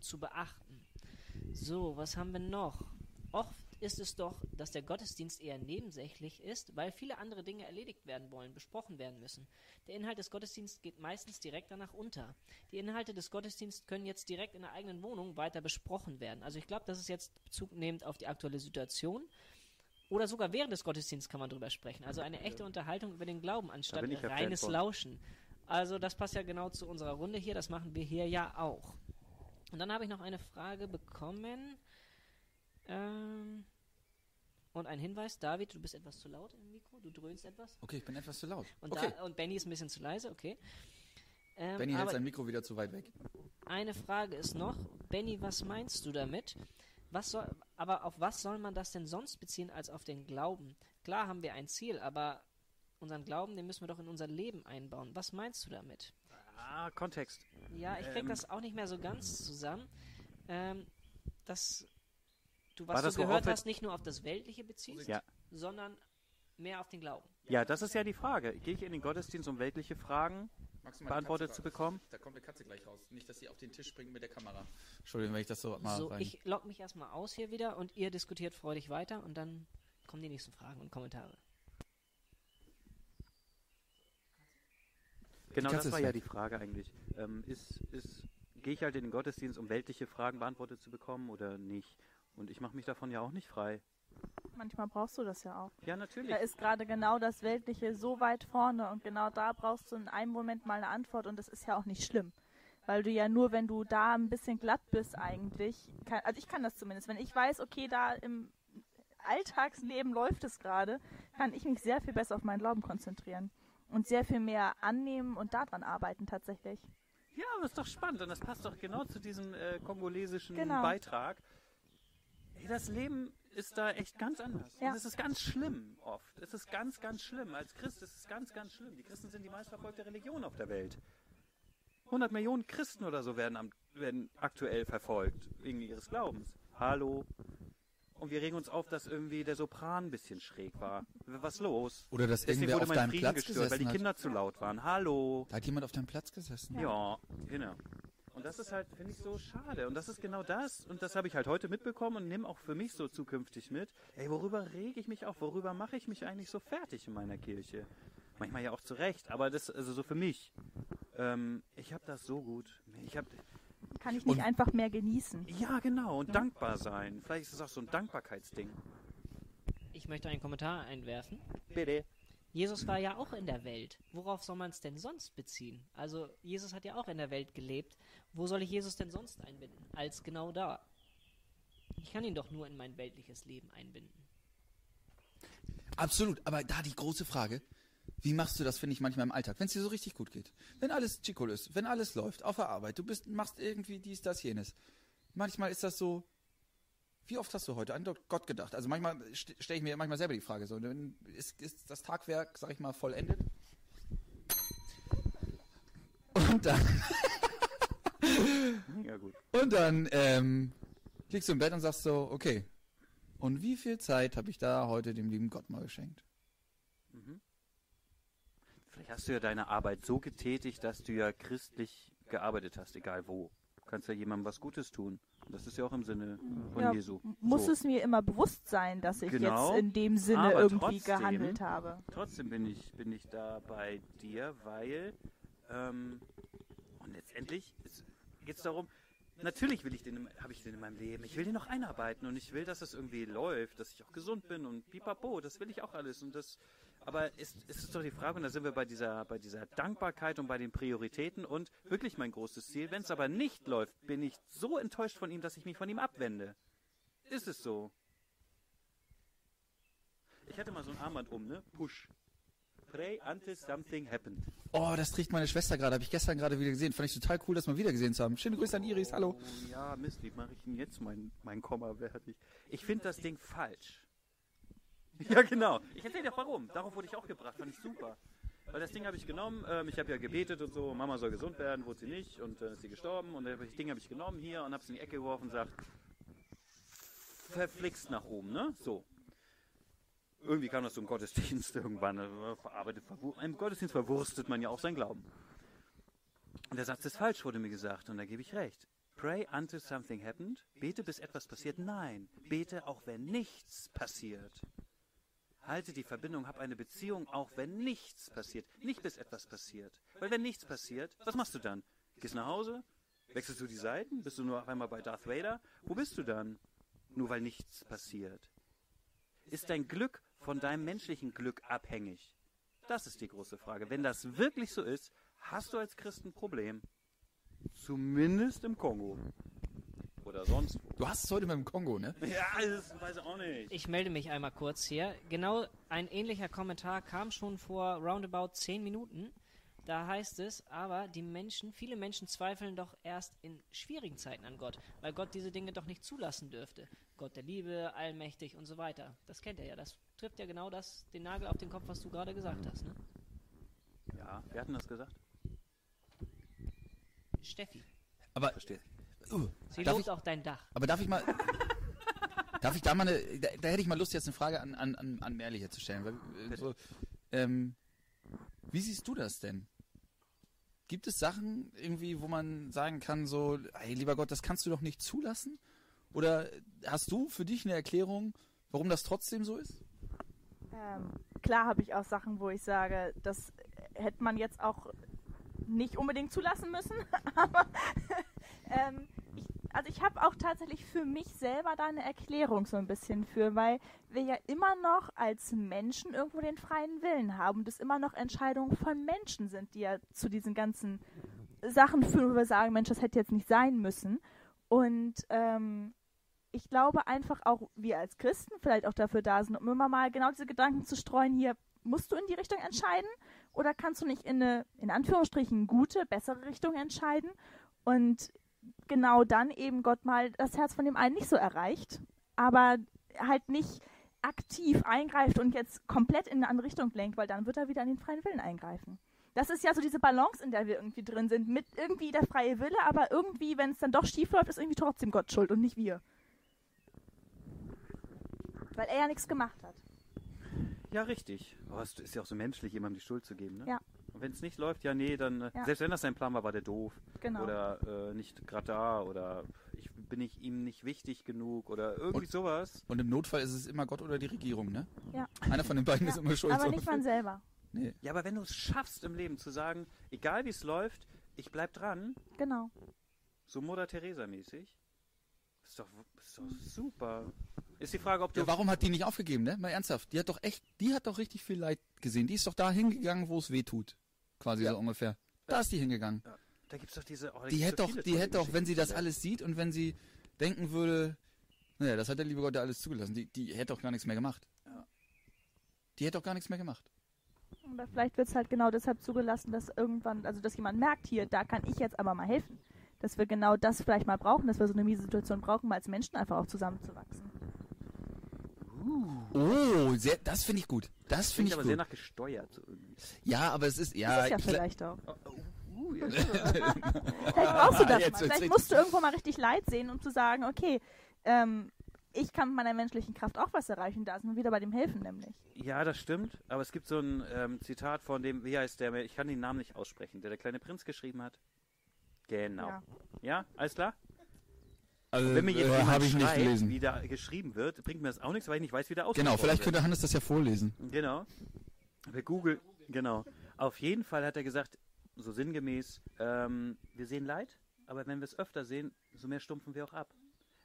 zu beachten. So, was haben wir noch? Oft ist es doch, dass der Gottesdienst eher nebensächlich ist, weil viele andere Dinge erledigt werden wollen, besprochen werden müssen. Der Inhalt des Gottesdienstes geht meistens direkt danach unter. Die Inhalte des Gottesdienstes können jetzt direkt in der eigenen Wohnung weiter besprochen werden. Also ich glaube, das ist jetzt Bezug nehmend auf die aktuelle Situation. Oder sogar während des Gottesdienstes kann man drüber sprechen. Also eine echte Unterhaltung über den Glauben, anstatt reines. Lauschen. Also das passt ja genau zu unserer Runde hier. Das machen wir hier ja auch. Und dann habe ich noch eine Frage bekommen. Ähm, und ein Hinweis, David, du bist etwas zu laut im Mikro, du dröhnst etwas. Okay, ich bin etwas zu laut. Und, okay. da, und Benny ist ein bisschen zu leise, okay. Ähm, Benny hält sein Mikro wieder zu weit weg. eine Frage ist noch, Benny, was meinst du damit? Was soll, aber auf was soll man das denn sonst beziehen als auf den Glauben? Klar haben wir ein Ziel, aber unseren Glauben, den müssen wir doch in unser Leben einbauen. Was meinst du damit? Ah, Kontext. Ja, ich krieg Ähm. das auch nicht mehr so ganz zusammen. Ähm, dass du, was du gehört hast, nicht nur auf das Weltliche beziehst, Ja. sondern mehr auf den Glauben. Ja, das ist ja die Frage. Gehe ich in den Gottesdienst, um weltliche Fragen beantwortet zu bekommen? Da kommt eine Katze gleich raus. Nicht, dass sie auf den Tisch springt mit der Kamera. Entschuldigung, wenn ich das so mal So, rein... ich log mich erstmal aus hier wieder und ihr diskutiert freudig weiter und dann kommen die nächsten Fragen und Kommentare. Genau, das war ist ja die Frage eigentlich. Ähm, ist, ist, gehe ich halt in den Gottesdienst, um weltliche Fragen beantwortet zu bekommen oder nicht? Und ich mache mich davon ja auch nicht frei. Manchmal brauchst du das ja auch. Ja, natürlich. Da ist gerade genau das Weltliche so weit vorne und genau da brauchst du in einem Moment mal eine Antwort und das ist ja auch nicht schlimm. Weil du ja nur, wenn du da ein bisschen glatt bist eigentlich, kann, also ich kann das zumindest, wenn ich weiß, okay, da im Alltagsleben läuft es gerade, kann ich mich sehr viel besser auf meinen Glauben konzentrieren und sehr viel mehr annehmen und daran arbeiten tatsächlich. Ja, aber ist doch spannend und das passt doch genau zu diesem äh, kongolesischen Genau. Beitrag. Das Leben ist da echt ganz anders. Ja. Und es ist ganz schlimm oft. Es ist ganz, ganz schlimm. Als Christ ist es ganz, ganz schlimm. Die Christen sind die meistverfolgte Religion auf der Welt. 100 Millionen Christen oder so werden, am, werden aktuell verfolgt wegen ihres Glaubens. Hallo. Und wir regen uns auf, dass irgendwie der Sopran ein bisschen schräg war. Was los? Oder dass Deswegen irgendwer wurde auf mein deinem Frieden Platz gestört, weil die gesessen hat. Kinder zu laut waren. Hallo. Da hat jemand auf deinem Platz gesessen. Ja, genau. Und das ist halt, finde ich, so schade. Und das ist genau das. Und das habe ich halt heute mitbekommen und nehme auch für mich so zukünftig mit. Ey, worüber rege ich mich auf? Worüber mache ich mich eigentlich so fertig in meiner Kirche? Manchmal ja auch zu Recht, aber das, also so für mich. Ähm, ich habe das so gut. Ich habe, Kann ich nicht Und- einfach mehr genießen. ja, genau. Und dankbar sein. Vielleicht ist es auch so ein Dankbarkeitsding. Ich möchte einen Kommentar einwerfen. Bitte. Jesus war ja auch in der Welt. Worauf soll man es denn sonst beziehen? Also Jesus hat ja auch in der Welt gelebt. Wo soll ich Jesus denn sonst einbinden? Als genau da. Ich kann ihn doch nur in mein weltliches Leben einbinden. Absolut, aber da die große Frage, wie machst du das, finde ich, manchmal im Alltag, wenn es dir so richtig gut geht? Wenn alles chico ist, wenn alles läuft, auf der Arbeit, du bist, machst irgendwie dies, das, jenes. Manchmal ist das so, wie oft hast du heute an Gott gedacht? Also manchmal st- stelle ich mir manchmal selber die Frage so, ist, ist das Tagwerk, sag ich mal, vollendet? Und dann, Ja, gut. und dann ähm, liegst du im Bett und sagst so, okay, und wie viel Zeit habe ich da heute dem lieben Gott mal geschenkt? Mhm. Vielleicht hast du ja deine Arbeit so getätigt, dass du ja christlich gearbeitet hast, egal wo. Du kannst ja jemandem was Gutes tun. Das ist ja auch im Sinne von Ja, Jesu. Muss so. es mir immer bewusst sein, dass ich Genau. jetzt in dem Sinne irgendwie trotzdem- gehandelt habe. Trotzdem bin ich, bin ich da bei dir, weil ähm, und letztendlich geht es darum, natürlich will ich den, habe ich den in meinem Leben, ich will den noch einarbeiten und ich will, dass es irgendwie läuft, dass ich auch gesund bin und pipapo, das will ich auch alles und das, aber es, es ist doch die Frage und da sind wir bei dieser, bei dieser Dankbarkeit und bei den Prioritäten und wirklich mein großes Ziel, wenn es aber nicht läuft, bin ich so enttäuscht von ihm, dass ich mich von ihm abwende. Ist es so? Ich hatte mal so ein Armband um, ne? Push. Pray until something happened. Oh, das trägt meine Schwester gerade, habe ich gestern gerade wieder gesehen. Fand ich total cool, das mal wieder gesehen zu haben. Schöne Grüße an Iris, hallo. Ja, Mist, wie mache ich denn jetzt mein, mein Komma fertig? Ich finde das Ding falsch. Ja, genau. Ich erzähle dir warum. Darauf wurde ich auch gebracht, fand ich super. Weil das Ding habe ich genommen, ähm, ich habe ja gebetet und so, Mama soll gesund werden, wurde sie nicht und äh, ist sie gestorben und das Ding habe ich genommen hier und habe es in die Ecke geworfen und sagt, verflixt nach oben, ne? So. Irgendwie kam das im Gottesdienst irgendwann. Im Gottesdienst verwurstet man ja auch seinen Glauben. Und der Satz ist falsch, wurde mir gesagt, und da gebe ich recht. Pray until something happened. Bete, bis etwas passiert. Nein, bete auch, wenn nichts passiert. Halte die Verbindung, hab eine Beziehung, auch wenn nichts passiert. Nicht bis etwas passiert. Weil wenn nichts passiert, was machst du dann? Gehst nach Hause? Wechselst du die Seiten? Bist du nur auf einmal bei Darth Vader? Wo bist du dann? Nur weil nichts passiert. Ist dein Glück von deinem menschlichen Glück abhängig? Das ist die große Frage. Wenn das wirklich so ist, hast du als Christ ein Problem. Zumindest im Kongo. Oder sonst wo. Du hast es heute beim Kongo, ne? Ja, das weiß ich auch nicht. Ich melde mich einmal kurz hier. Genau ein ähnlicher Kommentar kam schon vor roundabout 10 Minuten. Da heißt es, aber die Menschen, viele Menschen zweifeln doch erst in schwierigen Zeiten an Gott, weil Gott diese Dinge doch nicht zulassen dürfte. Gott der Liebe, allmächtig und so weiter. Das kennt er ja. Das trifft ja genau das, den Nagel auf den Kopf, was du gerade gesagt hast. Ne? Ja, wer hat denn das gesagt? Steffi, Aber, Verstehe. uh, sie darf lobt ich, auch dein Dach. aber darf ich mal, darf ich da mal eine, da, da hätte ich mal Lust, jetzt eine Frage an, an, an, an Merli hier zu stellen. Weil, äh, so, ähm, wie siehst du das denn? Gibt es Sachen irgendwie, wo man sagen kann, so, ey, lieber Gott, das kannst du doch nicht zulassen? Oder hast du für dich eine Erklärung, warum das trotzdem so ist? Ähm, klar habe ich auch Sachen, wo ich sage, das hätte man jetzt auch nicht unbedingt zulassen müssen. Aber ähm, also ich habe auch tatsächlich für mich selber da eine Erklärung so ein bisschen für, weil wir ja immer noch als Menschen irgendwo den freien Willen haben und es immer noch Entscheidungen von Menschen sind, die ja zu diesen ganzen Sachen führen, wo wir sagen, Mensch, das hätte jetzt nicht sein müssen. Und ähm, ich glaube einfach auch, wir als Christen vielleicht auch dafür da sind, um immer mal genau diese Gedanken zu streuen, hier musst du in die Richtung entscheiden oder kannst du nicht in eine, in Anführungsstrichen, gute, bessere Richtung entscheiden und genau dann eben Gott mal das Herz von dem einen nicht so erreicht, aber halt nicht aktiv eingreift und jetzt komplett in eine andere Richtung lenkt, weil dann wird er wieder in den freien Willen eingreifen. Das ist ja so diese Balance, in der wir irgendwie drin sind, mit irgendwie der freie Wille, aber irgendwie, wenn es dann doch schief läuft, ist irgendwie trotzdem Gott schuld und nicht wir. Weil er ja nichts gemacht hat. Ja, richtig. Aber es ist ja auch so menschlich, jemandem die Schuld zu geben, ne? Ja. Und wenn es nicht läuft, ja, nee, dann, äh, Ja. selbst wenn das sein Plan war, war der doof. Genau. Oder äh, nicht gerade da. Oder ich bin ich ihm nicht wichtig genug. Oder irgendwie Und- sowas. Und im Notfall ist es immer Gott oder die Regierung, ne? Ja. Einer von den beiden Ja, ist immer schuld. aber so nicht man selber. Nee. Ja, aber wenn du es schaffst im Leben zu sagen, egal wie es läuft, ich bleib dran, Genau. so Mutter Teresa mäßig, ist doch, ist doch super. Ist die Frage, ob du Ja, warum hat die nicht aufgegeben, ne? Mal ernsthaft. Die hat doch echt, die hat doch richtig viel Leid gesehen. Die ist doch da hingegangen, wo es weh tut. Quasi Ja. so ungefähr. Da ist die hingegangen. Da gibt's doch diese. Oh, Die hätte so doch, die hätte doch, wenn sie das alles sieht und wenn sie denken würde, naja, das hat der liebe Gott ja alles zugelassen, die, die hätte doch gar nichts mehr gemacht. Ja. Die hätte doch gar nichts mehr gemacht. Aber vielleicht wird es halt genau deshalb zugelassen, dass irgendwann, also dass jemand merkt, hier, da kann ich jetzt aber mal helfen. Dass wir genau das vielleicht mal brauchen, dass wir so eine miese Situation brauchen, mal als Menschen einfach auch zusammenzuwachsen. Oh, sehr, das finde ich gut. Das Finde finde ich aber sehr gut. nach gesteuert. Ja, aber es ist, ja, das ist ja vielleicht auch. Oh, oh, uh, Halleluja. Vielleicht brauchst du das Jetzt mal. Vielleicht musst du irgendwo mal richtig Leid sehen, um zu sagen, okay, ähm, ich kann mit meiner menschlichen Kraft auch was erreichen. Da sind wir wieder bei dem Helfen nämlich. Ja, das stimmt. Aber es gibt so ein ähm, Zitat von dem, wie heißt der, ich kann den Namen nicht aussprechen, der der kleine Prinz geschrieben hat. Genau. Ja. Ja, alles klar? Also, Wenn mir jetzt äh, jemand habe ich nicht gelesen. wie da geschrieben wird, bringt mir das auch nichts, weil ich nicht weiß, wie der ausgesprochen Genau, vielleicht wird. könnte Hannes das ja vorlesen. Genau. Bei Google, genau. Auf jeden Fall hat er gesagt, so sinngemäß, ähm, wir sehen Leid, aber wenn wir es öfter sehen, so mehr stumpfen wir auch ab.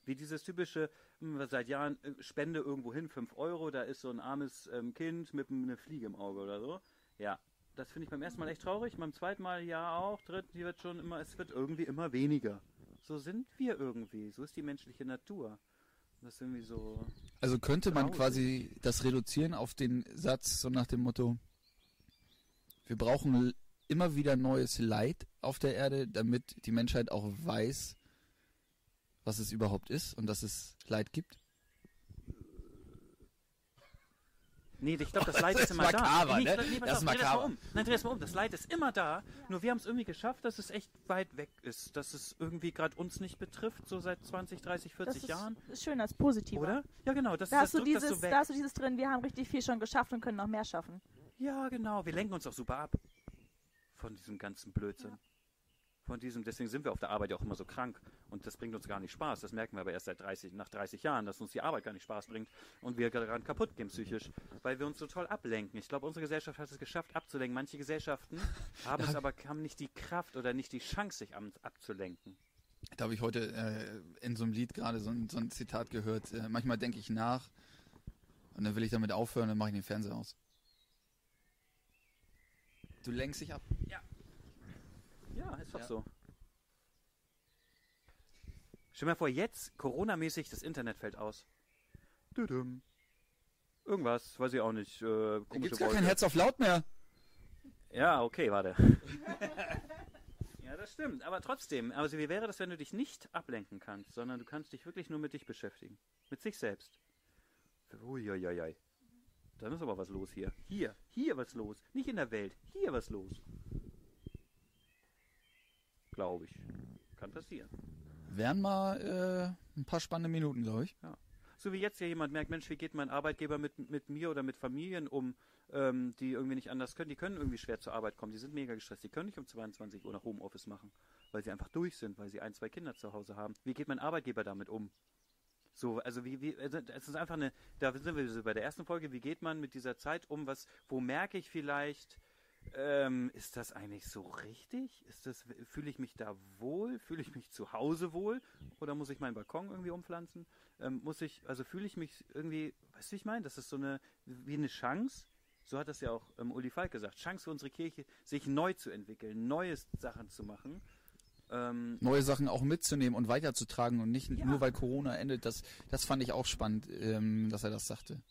Wie dieses typische, hm, seit Jahren, äh, Spende irgendwo hin, 5 Euro, da ist so ein armes ähm, Kind mit einer Fliege im Auge oder so. Ja, das finde ich beim ersten Mal echt traurig, beim zweiten Mal ja auch, dritten, die wird schon immer, es wird irgendwie immer weniger. So sind wir irgendwie, so ist die menschliche Natur. Das ist irgendwie so, Also könnte man quasi das reduzieren auf den Satz so nach dem Motto, wir brauchen immer wieder neues Leid auf der Erde, damit die Menschheit auch weiß, was es überhaupt ist und dass es Leid gibt. Nee, ich glaube, das Leid Das ist ist immer makaber, da. Nee, ne? ich- nee, pass Das auf, ist dreh das mal makaber. um. Nein, dreh das mal um. Das Leid ist immer da. Nur wir haben es irgendwie geschafft, dass es echt weit weg ist. Dass es irgendwie gerade uns nicht betrifft, so seit 20, 30, 40 das ist, Jahren. ist schön, das Positive. Oder? Ja, genau. Das, Da das hast, du drückt das dieses, so weg. da hast du dieses drin, wir haben richtig viel schon geschafft und können noch mehr schaffen. Ja, genau. Wir lenken uns auch super ab. Von diesem ganzen Blödsinn. Von diesem, deswegen sind wir auf der Arbeit ja auch immer so krank. Und das bringt uns gar nicht Spaß. Das merken wir aber erst seit 30, nach 30 Jahren, dass uns die Arbeit gar nicht Spaß bringt und wir daran kaputt gehen psychisch, weil wir uns so toll ablenken. Ich glaube, unsere Gesellschaft hat es geschafft, abzulenken. Manche Gesellschaften haben es aber haben nicht die Kraft oder nicht die Chance, sich abzulenken. Da habe ich heute äh, in so einem Lied gerade so, ein- so ein Zitat gehört. Äh, manchmal denke ich nach und dann will ich damit aufhören, dann mache ich den Fernseher aus. Du lenkst dich ab. Ja, ist doch Ja. so. Stell dir mal vor, jetzt, Corona-mäßig, das Internet fällt aus. Düdüm. Irgendwas, weiß ich auch nicht. Äh, Da gibt's gar Wolke. kein Herz auf laut mehr. Ja, okay, warte. ja, das stimmt. Aber trotzdem, also wie wäre das, wenn du dich nicht ablenken kannst, sondern du kannst dich wirklich nur mit dich beschäftigen? Mit sich selbst. Uiuiui. Dann ist aber was los hier. Hier, hier was los. Nicht in der Welt. Hier was los. Glaube ich. Kann passieren. Wären mal äh, ein paar spannende Minuten, glaube ich. So wie jetzt hier jemand merkt, Mensch, wie geht mein Arbeitgeber mit, mit mir oder mit Familien um, ähm, die irgendwie nicht anders können. Die können irgendwie schwer zur Arbeit kommen. Die sind mega gestresst. Die können nicht um 22 Uhr nach Homeoffice machen, weil sie einfach durch sind, weil sie ein, zwei Kinder zu Hause haben. Wie geht mein Arbeitgeber damit um? So, also wie, wie, also es ist einfach eine, da sind wir bei der ersten Folge, wie geht man mit dieser Zeit um, was, wo merke ich vielleicht, ähm, ist das eigentlich so richtig? Ist das, fühle ich mich da wohl? Fühle ich mich zu Hause wohl? Oder muss ich meinen Balkon irgendwie umpflanzen? Ähm, muss ich, also fühle ich mich irgendwie, weißt du, wie ich meine? Das ist so eine, wie eine Chance. So hat das ja auch ähm, Uli Falk gesagt. Chance für unsere Kirche, sich neu zu entwickeln, neue Sachen zu machen. Ähm, Neue Sachen auch mitzunehmen und weiterzutragen und nicht Ja. nur weil Corona endet. Das, das fand ich auch spannend, ähm, dass er das sagte.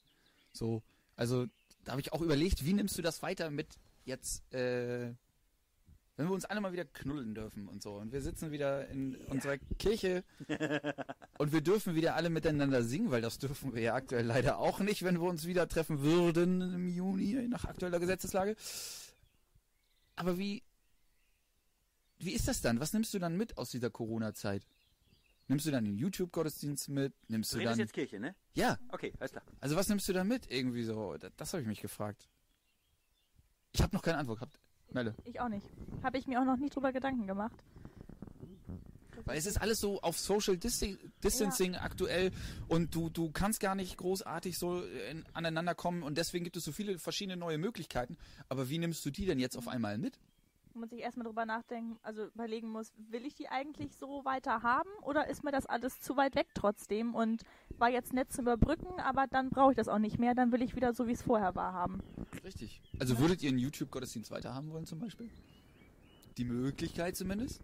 So, also da habe ich auch überlegt, wie nimmst du das weiter mit jetzt, äh, wenn wir uns alle mal wieder knuddeln dürfen und so. Und wir sitzen wieder in unserer Kirche und wir dürfen wieder alle miteinander singen, weil das dürfen wir ja aktuell leider auch nicht, wenn wir uns wieder treffen würden im Juni nach aktueller Gesetzeslage. Aber wie, wie ist das dann? Was nimmst du dann mit aus dieser Corona-Zeit? Nimmst du dann den YouTube-Gottesdienst mit? Nimmst du du dann. jetzt Kirche, ne? Ja, Okay, alles klar. also was nimmst du da mit? Irgendwie so. Das, das habe ich mich gefragt. Ich habe noch keine Antwort gehabt. Melle. Ich auch nicht. Habe ich mir auch noch nie drüber Gedanken gemacht. Weil es ist alles so auf Social Distancing aktuell und du, du kannst gar nicht großartig so in, aneinander kommen und deswegen gibt es so viele verschiedene neue Möglichkeiten. Aber wie nimmst du die denn jetzt auf einmal mit? Wo man sich erstmal drüber nachdenken, also überlegen muss, will ich die eigentlich so weiter haben oder ist mir das alles zu weit weg trotzdem und war jetzt nett zu überbrücken, aber dann brauche ich das auch nicht mehr, dann will ich wieder so, wie es vorher war, haben. Richtig. Also würdet ihr einen YouTube-Gottesdienst weiterhaben wollen zum Beispiel? Die Möglichkeit zumindest?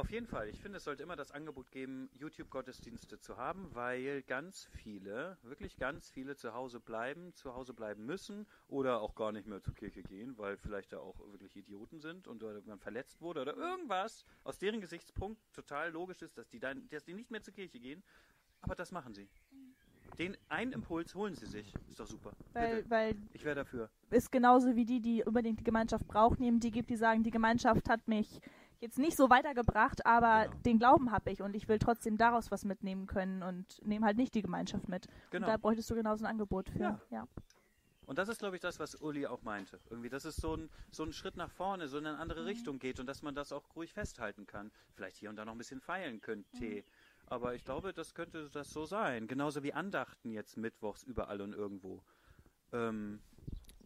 Auf jeden Fall. Ich finde, es sollte immer das Angebot geben, YouTube-Gottesdienste zu haben, weil ganz viele, wirklich ganz viele zu Hause bleiben, zu Hause bleiben müssen oder auch gar nicht mehr zur Kirche gehen, weil vielleicht da auch wirklich Idioten sind und man verletzt wurde oder irgendwas aus deren Gesichtspunkt total logisch ist, dass die dann, dass die nicht mehr zur Kirche gehen. Aber das machen sie. Den einen Impuls holen sie sich. Ist doch super. Weil, Bitte. weil Ich wäre dafür. ist genauso wie die, die unbedingt die Gemeinschaft brauchen, eben die gibt, die sagen, die Gemeinschaft hat mich jetzt nicht so weitergebracht, aber Genau. den Glauben habe ich und ich will trotzdem daraus was mitnehmen können und nehme halt nicht die Gemeinschaft mit. Genau. Und da bräuchtest du genauso ein Angebot für. Ja. Ja. Und das ist, glaube ich, das, was Uli auch meinte. Irgendwie, dass es so ein, so ein Schritt nach vorne, so in eine andere Richtung geht und dass man das auch ruhig festhalten kann. Vielleicht hier und da noch ein bisschen feilen könnte. Aber ich glaube, das könnte das so sein. Genauso wie Andachten jetzt mittwochs überall und irgendwo. Ähm,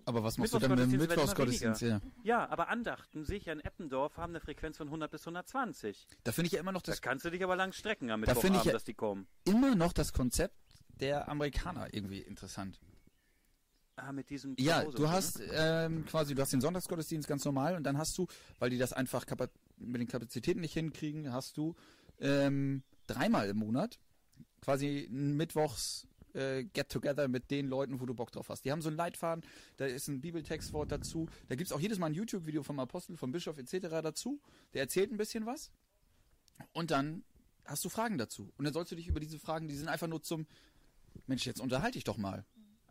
Aber was machst du denn mit dem Mittwochsgottesdienst? Ja. ja, aber Andachten, sehe ich ja in Eppendorf, haben eine Frequenz von 100 bis 120. Da finde ich ja immer noch Da das, kannst du dich aber lang strecken am Da ich Mittwochabend, ja- dass die kommen. immer noch das Konzept der Amerikaner irgendwie interessant. Ah, mit diesem Ja, Zuhause, du ne? hast ähm, quasi, du hast den Sonntagsgottesdienst ganz normal und dann hast du, weil die das einfach mit den Kapazitäten nicht hinkriegen, hast du ähm, dreimal im Monat quasi ein Mittwochs äh, Get-Together mit den Leuten, wo du Bock drauf hast. Die haben so einen Leitfaden, da ist ein Bibeltextwort dazu, da gibt's auch jedes Mal ein YouTube-Video vom Apostel, vom Bischof etc. dazu, der erzählt ein bisschen was und dann hast du Fragen dazu. Und dann sollst du dich über diese Fragen, die sind einfach nur zum, Mensch, jetzt unterhalte dich doch mal.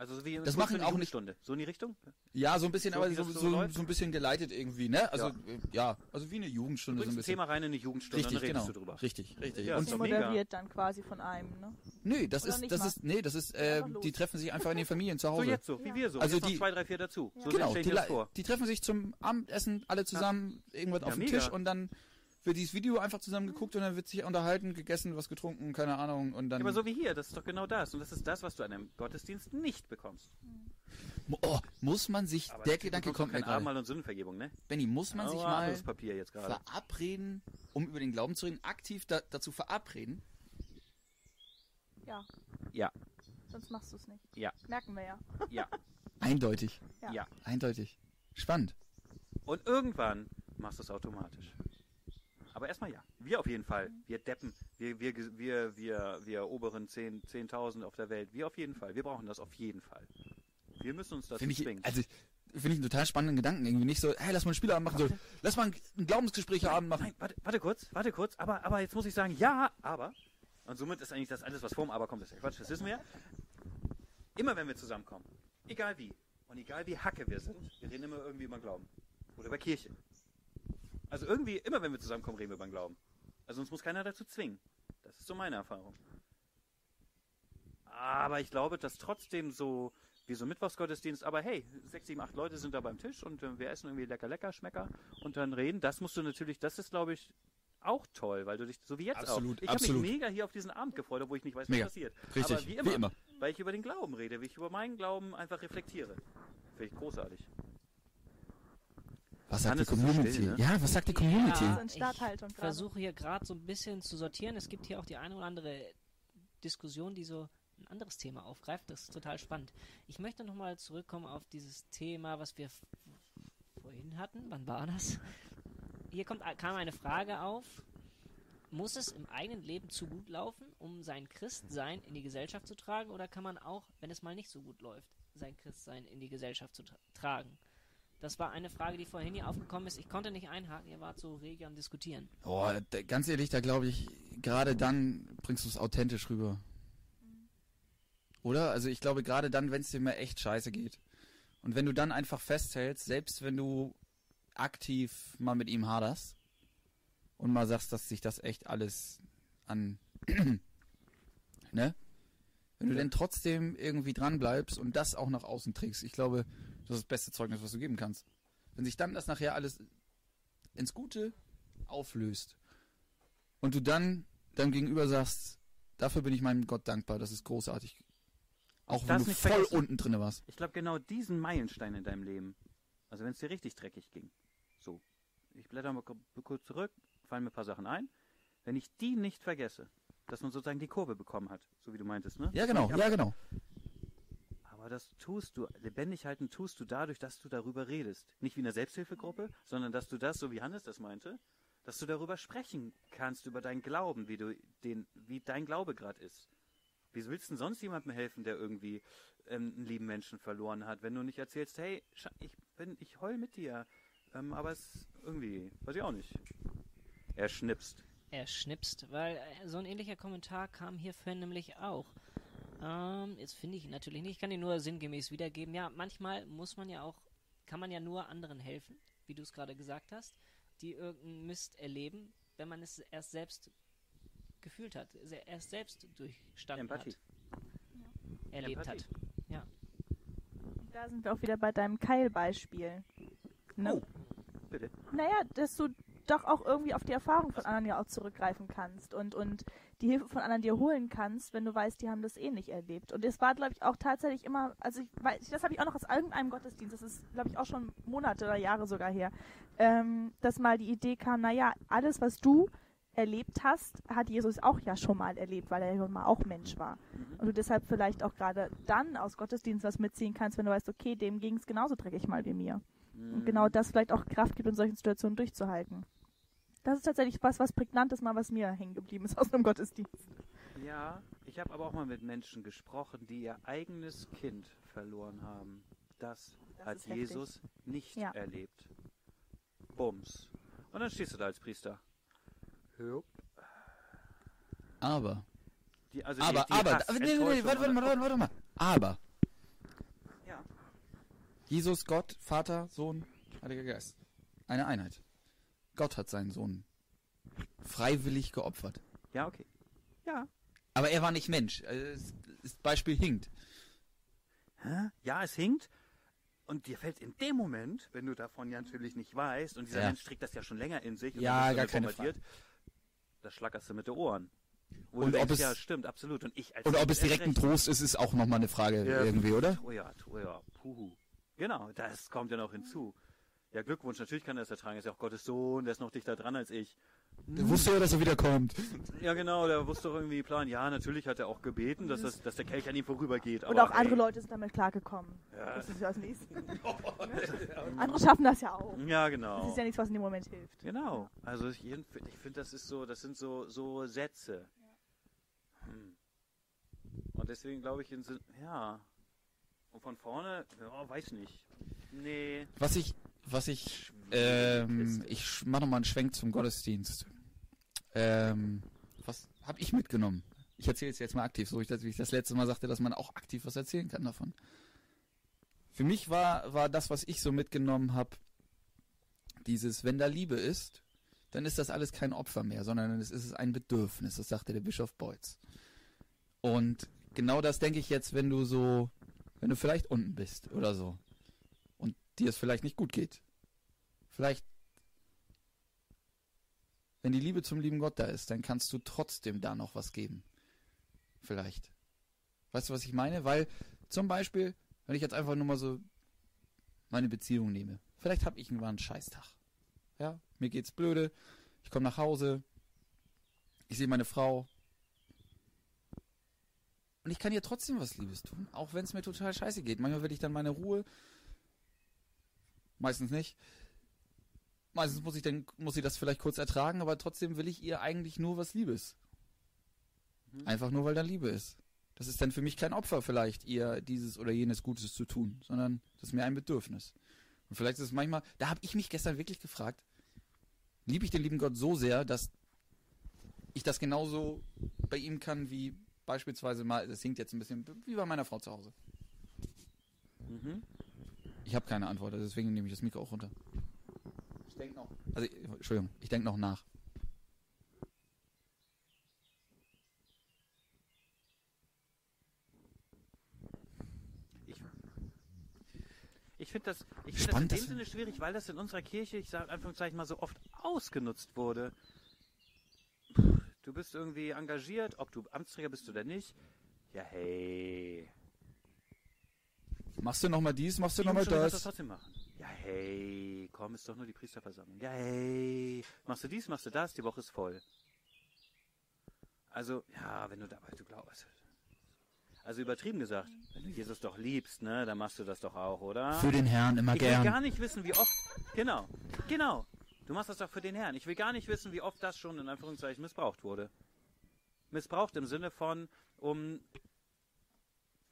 Also so wie Das so machen eine auch nicht- Jugendstunde. So in die Richtung? Ja, so ein bisschen, So, aber so, das so so, so ein bisschen geleitet irgendwie, ne? Also Ja. ja, ja also wie eine Jugendstunde so ein bisschen. Thema rein in eine Jugendstunde Richtig, dann redest genau. du drüber. Richtig, richtig. Ja, und mega. moderiert dann quasi von einem. Ne? nö, das Oder ist das mal. ist nee, das ist äh, die treffen sich einfach in den Familien zu So Hause. jetzt so, wie Ja. wir so. Also jetzt die- noch zwei, drei, vier dazu. So genau, die, das die treffen sich zum Abendessen alle zusammen irgendwas Ja, auf dem. Tisch und dann wird dieses Video einfach zusammen geguckt und dann wird sich unterhalten, gegessen, was getrunken, keine Ahnung und dann Ja, aber so wie hier, das ist doch genau das. Und das ist das, was du an einem Gottesdienst nicht bekommst. oh, muss man sich Aber der Gedanke kommt mir kein gerade. Abendmahl und Sündenvergebung, ne? Benny, muss man sich Oh, mal jetzt gerade. verabreden, um über den Glauben zu reden, aktiv da, dazu verabreden? Ja. Ja. Sonst machst du es nicht. Ja. Merken wir ja. Ja. Eindeutig, Ja. Ja. eindeutig. Spannend. Und irgendwann machst du es automatisch. Aber erstmal ja. Wir auf jeden Fall. Wir Deppen. Wir, wir, wir, wir, wir oberen 10 10.000 auf der Welt. Wir auf jeden Fall. Wir brauchen das auf jeden Fall. Wir müssen uns dazu Finde ich, zwingen. also finde ich einen total spannenden Gedanken. Irgendwie nicht so, hey, lass mal einen Spielabend machen, so, lass mal ein, Glaubensgesprächsabend machen. Nein, warte, warte kurz, warte kurz. Aber, aber jetzt muss ich sagen, ja, aber. Und somit ist eigentlich das alles, was vorm Aber kommt, ist ja Quatsch. Das wissen wir ja. Immer wenn wir zusammenkommen, egal wie, und egal wie hacke wir sind, wir reden immer irgendwie über Glauben. Oder über Kirche. Also irgendwie, immer wenn wir zusammenkommen, reden wir über Glauben. Also uns muss keiner dazu zwingen. Das ist so meine Erfahrung. Aber ich glaube, dass trotzdem so, wie so Mittwochsgottesdienst, aber hey, sechs, sieben, acht Leute sind da beim Tisch und äh, wir essen irgendwie lecker, lecker, Schmecker und dann reden. Das musst du natürlich, das ist, glaube ich, auch toll, weil du dich, so wie jetzt Absolut, auch. Ich habe mich mega hier auf diesen Abend gefreut, obwohl ich nicht weiß, was Mega. passiert. Richtig, aber wie immer, wie immer. weil ich über den Glauben rede, wie ich über meinen Glauben einfach reflektiere. Finde ich großartig. Was sagt die Community? still, ne? Ja, was sagt die Community? Ja. ich gerade. versuche hier gerade so ein bisschen zu sortieren. Es gibt hier auch die eine oder andere Diskussion, die so ein anderes Thema aufgreift. Das ist total spannend. Ich möchte nochmal zurückkommen auf dieses Thema, was wir vorhin hatten. Wann war das? Hier kommt, kam eine Frage auf. Muss es im eigenen Leben zu gut laufen, um sein Christsein in die Gesellschaft zu tragen? Oder kann man auch, wenn es mal nicht so gut läuft, sein Christsein in die Gesellschaft zu tra tragen? Das war eine Frage, die vorhin hier aufgekommen ist. Ich konnte nicht einhaken, ihr wart so rege am Diskutieren. Oh, da, ganz ehrlich, da glaube ich, gerade dann bringst du es authentisch rüber. Oder? Also ich glaube, gerade dann, wenn es dir mal echt scheiße geht. Und wenn du dann einfach festhältst, selbst wenn du aktiv mal mit ihm haderst und mal sagst, dass sich das echt alles an, ne? Wenn du Ja. denn trotzdem irgendwie dran bleibst und das auch nach außen trägst, ich glaube, das ist das beste Zeugnis, was du geben kannst. Wenn sich dann das nachher alles ins Gute auflöst und du dann deinem Gegenüber sagst, dafür bin ich meinem Gott dankbar, das ist großartig. Auch wenn du voll vergessen. unten drinne warst. Ich glaube, genau diesen Meilenstein in deinem Leben, also wenn es dir richtig dreckig ging, so, ich blätter mal ku- kurz zurück, fallen mir ein paar Sachen ein, wenn ich die nicht vergesse, dass man sozusagen die Kurve bekommen hat, so wie du meintest, ne? Ja, genau, ja, genau. Aber das tust du, lebendig halten tust du dadurch, dass du darüber redest. Nicht wie in einer Selbsthilfegruppe, sondern dass du das, so wie Hannes das meinte, dass du darüber sprechen kannst, über deinen Glauben, wie du den, wie dein Glaube gerade ist. Wie willst du denn sonst jemandem helfen, der irgendwie ähm, einen lieben Menschen verloren hat, wenn du nicht erzählst, hey, ich bin, ich heul mit dir, ähm, aber es irgendwie, weiß ich auch nicht. Er schnipst. Er schnipst, weil äh, so ein ähnlicher Kommentar kam hier vorhin nämlich auch. Ähm, jetzt finde ich ihn natürlich nicht. Ich kann ihn nur sinngemäß wiedergeben. Ja, manchmal muss man ja auch, kann man ja nur anderen helfen, wie du es gerade gesagt hast, die irgendeinen Mist erleben, wenn man es erst selbst gefühlt hat, erst selbst durchstanden Empathie. hat, erlebt Empathie. hat. Da sind wir auch wieder bei deinem Keilbeispiel. Ne? Oh, bitte. Naja, dass du doch auch irgendwie auf die Erfahrung von anderen ja auch zurückgreifen kannst und, und die Hilfe von anderen dir holen kannst, wenn du weißt, die haben das eh nicht erlebt. Und es war, glaube ich, auch tatsächlich immer, also ich weiß, das habe ich auch noch aus irgendeinem Gottesdienst, das ist, glaube ich, auch schon Monate oder Jahre sogar her, ähm, dass mal die Idee kam, naja, alles, was du erlebt hast, hat Jesus auch ja schon mal erlebt, weil er ja mal auch Mensch war. Und du deshalb vielleicht auch gerade dann aus Gottesdienst was mitziehen kannst, wenn du weißt, okay, dem ging es genauso dreckig mal wie mir. Mhm. Und genau das vielleicht auch Kraft gibt, in solchen Situationen durchzuhalten. Das ist tatsächlich was, was prägnantes mal, was mir hängen geblieben ist aus einem Gottesdienst. Ja, ich habe aber auch mal mit Menschen gesprochen, die ihr eigenes Kind verloren haben. Das, Das hat ist heftig. Jesus nicht Ja. erlebt. Bums. Und dann stehst du da als Priester. Jupp. Aber, Die, also aber, die, die aber, aber nee, nee, nee, warte, warte mal, warte, warte mal. Aber, Ja. Jesus, Gott, Vater, Sohn, Heiliger Geist. Eine Einheit. Gott hat seinen Sohn freiwillig geopfert. ja, okay. Ja. Aber er war nicht Mensch. Also, Das das Beispiel hinkt. Hä? Ja, es hinkt. Und dir fällt in dem Moment, wenn du davon ja natürlich nicht weißt, und dieser Ja. Mensch trägt das ja schon länger in sich, und Ja, dann gar keine bombardiert, da schlackerst du mit den Ohren. Wo Und ob denkst, es- ja, stimmt, absolut. Und ich als Und ob es direkt ein. Trost ist, ist auch nochmal eine Frage Ja. irgendwie, oder? Oh ja, oh ja, puhu. Genau, das kommt ja noch hinzu. Ja, Glückwunsch, natürlich kann er das ertragen. Er ist ja auch Gottes Sohn, der ist noch dichter dran als ich. Der wusste ja, dass er wiederkommt. Ja, genau, der wusste doch irgendwie Plan. Ja, natürlich hat er auch gebeten, dass, das, dass der Kelch an ihm vorübergeht. Und auch andere ey, Leute sind damit klargekommen. Ja. Das ist ja das Nächste. andere schaffen das ja auch. Ja, Das genau. ist ja nichts, was in dem Moment hilft. Genau. Also ich, ich finde, das ist so, das sind so, so Sätze. Hm. Und deswegen glaube ich, ja. Und von vorne, ja, weiß nicht. Nee. Was ich, was ich, ähm, ich mache nochmal einen Schwenk zum Gottesdienst. Ähm, was habe ich mitgenommen? Ich erzähle es jetzt mal aktiv, so wie ich das letzte Mal sagte, dass man auch aktiv was erzählen kann davon. Für mich war, war das, was ich so mitgenommen habe, dieses, wenn da Liebe ist, dann ist das alles kein Opfer mehr, sondern es ist ein Bedürfnis, das sagte der Bischof Beutz. Und genau das denke ich jetzt, wenn du so, wenn du vielleicht unten bist oder so dir es vielleicht nicht gut geht. Vielleicht, wenn die Liebe zum lieben Gott da ist, dann kannst du trotzdem da noch was geben. Vielleicht. Weißt du, was ich meine? Weil zum Beispiel, wenn ich jetzt einfach nur mal so meine Beziehung nehme. Vielleicht habe ich irgendwann einen Scheißtag. Ja, mir geht's blöde. Ich komme nach Hause. Ich sehe meine Frau. Und ich kann ihr trotzdem was Liebes tun. Auch wenn es mir total scheiße geht. Manchmal will ich dann meine Ruhe. Meistens nicht. Meistens muss ich dann, muss sie das vielleicht kurz ertragen, aber trotzdem will ich ihr eigentlich nur was Liebes. Mhm. Einfach nur, weil da Liebe ist. Das ist dann für mich kein Opfer vielleicht, ihr dieses oder jenes Gutes zu tun, sondern das ist mir ein Bedürfnis. Und vielleicht ist es manchmal, da habe ich mich gestern wirklich gefragt, liebe ich den lieben Gott so sehr, dass ich das genauso bei ihm kann wie beispielsweise mal, das hinkt jetzt ein bisschen, wie bei meiner Frau zu Hause. Mhm. Ich habe keine Antwort, also deswegen nehme ich das Mikro auch runter. Ich denke noch. Also, Entschuldigung, ich denke noch nach. Ich, ich finde das, ich find das in Spannend, dem Sinne schwierig, weil das in unserer Kirche, ich sage Anführungszeichen mal so oft ausgenutzt wurde. Du bist irgendwie engagiert, ob du Amtsträger bist oder nicht. Ja, hey. Machst du nochmal dies, machst du nochmal du das? trotzdem machen. Ja, hey. Komm, ist doch nur die Priesterversammlung. Ja, hey. Machst du dies, machst du das, die Woche ist voll. Also, ja, wenn du dabei, du glaubst. Also übertrieben gesagt, wenn du Jesus doch liebst, ne, dann machst du das doch auch, oder? Für den Herrn immer Ich will gern. gar nicht wissen, wie oft. Genau, genau. Du machst das doch für den Herrn. Ich will gar nicht wissen, wie oft das schon in Anführungszeichen missbraucht wurde. Missbraucht im Sinne von, um.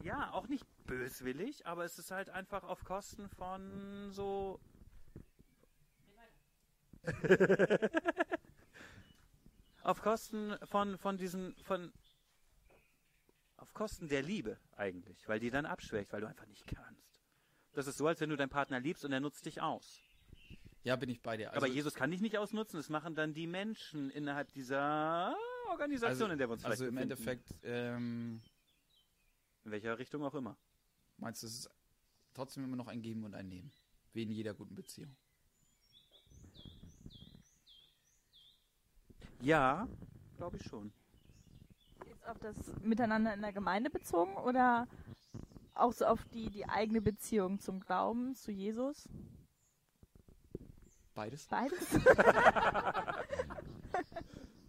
Ja, auch nicht böswillig, aber es ist halt einfach auf Kosten von so. auf Kosten von, von diesen. von. auf Kosten der Liebe eigentlich, weil die dann abschwächt, weil du einfach nicht kannst. Das ist so, als wenn du deinen Partner liebst und er nutzt dich aus. Ja, bin ich bei dir. Aber Jesus kann dich nicht ausnutzen, das machen dann die Menschen innerhalb dieser Organisation, also, in der wir uns Also im. Endeffekt, ähm, In welcher Richtung auch immer. meinst du, es ist trotzdem immer noch ein Geben und ein Nehmen. Wie in jeder guten Beziehung. Ja, glaube ich schon. Jetzt auf das Miteinander in der Gemeinde bezogen oder auch so auf die, die eigene Beziehung zum Glauben, zu Jesus? Beides? Beides?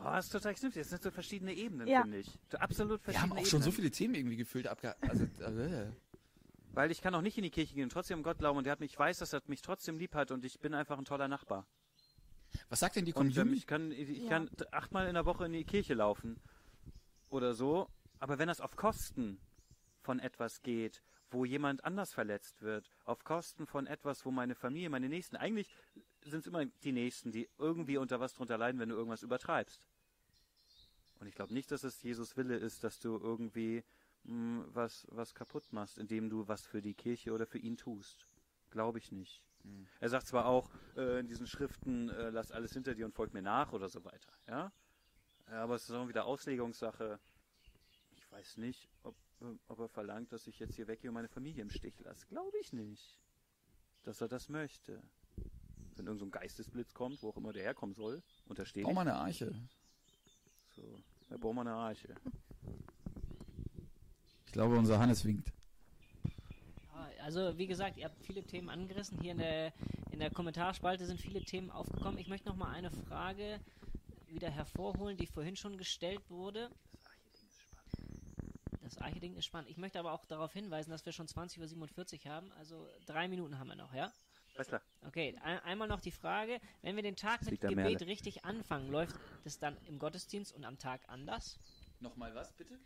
Oh, das ist total knifflig. Das sind so verschiedene Ebenen, Ja. finde ich. So Absolut Wir verschiedene haben auch schon so Ebenen. viele Themen irgendwie gefüllt abge... Also, äh, Weil ich kann auch nicht in die Kirche gehen und trotzdem Gott glauben und der hat mich, ich weiß, dass er mich trotzdem lieb hat und ich bin einfach ein toller Nachbar. was sagt denn die Und ähm, Community? ich kann, ich Ja. kann achtmal in der Woche in die Kirche laufen oder so. Aber wenn das auf Kosten von etwas geht, wo jemand anders verletzt wird, auf Kosten von etwas, wo meine Familie, meine Nächsten, eigentlich sind es immer die Nächsten, die irgendwie unter was drunter leiden, wenn du irgendwas übertreibst. Und ich glaube nicht, dass es Jesus Wille ist, dass du irgendwie mh, was, was kaputt machst, indem du was für die Kirche oder für ihn tust. Glaube ich nicht. Er sagt zwar auch äh, in diesen Schriften, äh, lass alles hinter dir und folg mir nach oder so weiter, ja. Ja, Aber es ist auch wieder Auslegungssache. Ich weiß nicht, ob, äh, ob er verlangt, dass ich jetzt hier weggehe und meine Familie im Stich lasse. Glaube ich nicht. Dass er das möchte. Wenn irgend so ein Geistesblitz kommt, wo auch immer der herkommen soll, unterstehe Bau mal eine Arche. So, da bauen wir eine Arche. Ich glaube, unser Hannes winkt. Also wie gesagt, ihr habt viele Themen angerissen. Hier in der, in der Kommentarspalte sind viele Themen aufgekommen. Ich möchte noch mal eine Frage wieder hervorholen, die vorhin schon gestellt wurde. Das Arche-Ding ist spannend. Ich möchte aber auch darauf hinweisen, dass wir schon 20.47 Uhr haben. Also drei Minuten haben wir noch, ja? Alles klar. Okay, ein, einmal noch die Frage, wenn wir den Tag mit Gebet Merle. richtig anfangen, läuft es dann im Gottesdienst und am Tag anders? Nochmal was, bitte?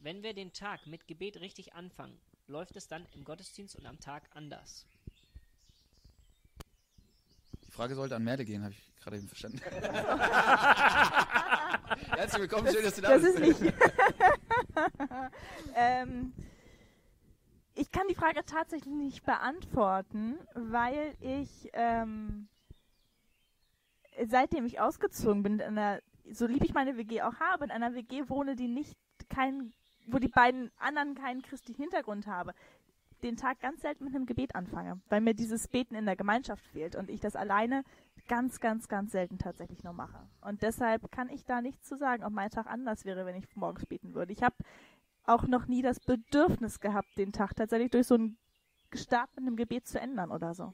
Wenn wir den Tag mit Gebet richtig anfangen, läuft es dann im Gottesdienst und am Tag anders? Die Frage sollte an Merde gehen, habe ich gerade eben verstanden. Herzlich willkommen, schön, dass du da Das bist. ist nicht. ähm, kann die Frage tatsächlich nicht beantworten, weil ich ähm, seitdem ich ausgezogen bin, in einer, so lieb ich meine WG auch habe, in einer WG wohne, die nicht kein, wo die beiden anderen keinen christlichen Hintergrund habe, den Tag ganz selten mit einem Gebet anfange, weil mir dieses Beten in der Gemeinschaft fehlt und ich das alleine ganz, ganz, ganz selten tatsächlich nur mache. Und deshalb kann ich da nichts zu sagen, ob mein Tag anders wäre, wenn ich morgens beten würde. Ich habe auch noch nie das Bedürfnis gehabt, den Tag tatsächlich durch so einen Start mit einem Gebet zu ändern oder so.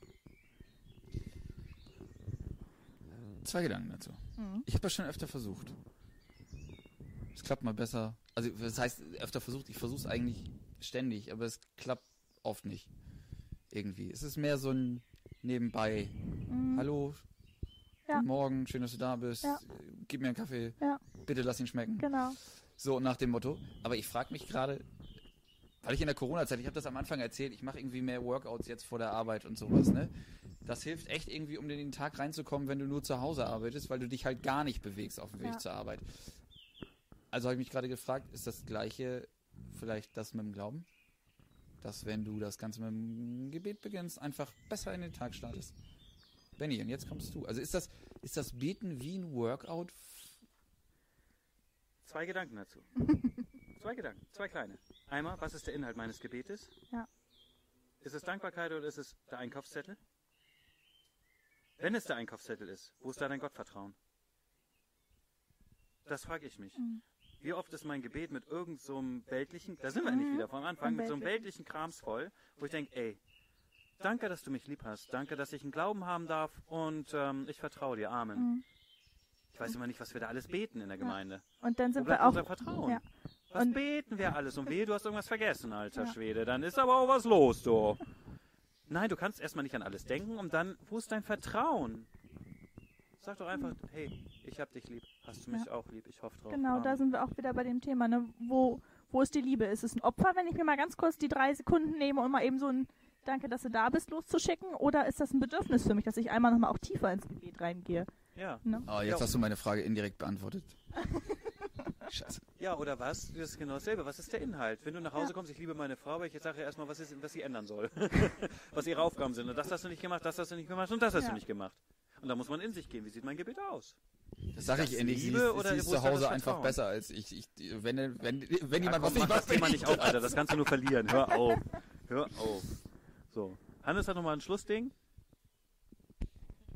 Zwei Gedanken dazu. Mhm. Ich habe das schon öfter versucht. Es klappt mal besser. Also, das heißt, öfter versucht, ich versuche es eigentlich ständig, aber es klappt oft nicht. Irgendwie. Es ist mehr so ein Nebenbei. Mhm. Hallo, Ja. guten Morgen, schön, dass du da bist. Ja. Gib mir einen Kaffee. Ja. Bitte lass ihn schmecken. Genau. So nach dem Motto. Aber ich frage mich gerade, weil ich in der Corona-Zeit, ich habe das am Anfang erzählt, ich mache irgendwie mehr Workouts jetzt vor der Arbeit und sowas, ne? Das hilft echt irgendwie, um in den Tag reinzukommen, wenn du nur zu Hause arbeitest, weil du dich halt gar nicht bewegst auf dem Weg Ja. zur Arbeit. Also habe ich mich gerade gefragt, ist das gleiche vielleicht das mit dem Glauben? Dass wenn du das Ganze mit dem Gebet beginnst, einfach besser in den Tag startest. Benny, und jetzt kommst du. Also ist das, ist das Beten wie ein Workout? Zwei Gedanken dazu. zwei Gedanken, zwei kleine. Einmal, was ist der Inhalt meines Gebetes? Ja. Ist es Dankbarkeit oder ist es der Einkaufszettel? Wenn es der Einkaufszettel ist, wo ist da dein Gottvertrauen? Das frage ich mich. Mhm. Wie oft ist mein Gebet mit irgend so einem weltlichen, da sind wir nicht Mhm. wieder vom Anfang, mit so einem weltlichen. weltlichen Krams voll, wo ich denke, ey, danke, dass du mich lieb hast, danke, dass ich einen Glauben haben darf und ähm, ich vertraue dir, Amen. Mhm. Ich weiß immer nicht, was wir da alles beten in der Gemeinde. Und dann sind wir auch. unser Vertrauen? Ja. Was Und- beten wir alles? Und wehe, du hast irgendwas vergessen, alter Ja. Schwede. Dann ist aber auch was los, du. Nein, du kannst erstmal nicht an alles denken und dann, wo ist dein Vertrauen? Sag doch einfach, hey, ich hab dich lieb. Hast du mich auch lieb? Ich hoffe drauf. Genau, da Amen. sind wir auch wieder bei dem Thema, ne? Wo, wo ist die Liebe? Ist es ein Opfer, wenn ich mir mal ganz kurz die drei Sekunden nehme und mal eben so ein Danke, dass du da bist, loszuschicken? Oder ist das ein Bedürfnis für mich, dass ich einmal nochmal auch tiefer ins Gebet reingehe? Ja. Ne? Oh, jetzt Ja. hast du meine Frage indirekt beantwortet. Scheiße. Ja, oder was? Das ist genau dasselbe. Was ist der Inhalt? Wenn du nach Hause Ja. kommst, ich liebe meine Frau, aber ich sage ja erstmal, was, ist, was sie ändern soll. was ihre Aufgaben sind. Und das hast du nicht gemacht, das hast du nicht gemacht und das hast Ja. du nicht gemacht. Und da muss man in sich gehen. Wie sieht mein Gebet aus? Das sage ich das endlich. Sie Liebe ist, oder sie ist zu das Hause einfach besser als ich. ich wenn, wenn, wenn Ja, jemand komm, was nicht das macht, Thema bin nicht ich auf. Alter. Das kannst du nur verlieren. Hör auf. Hör auf. So. Hannes hat nochmal ein Schlussding.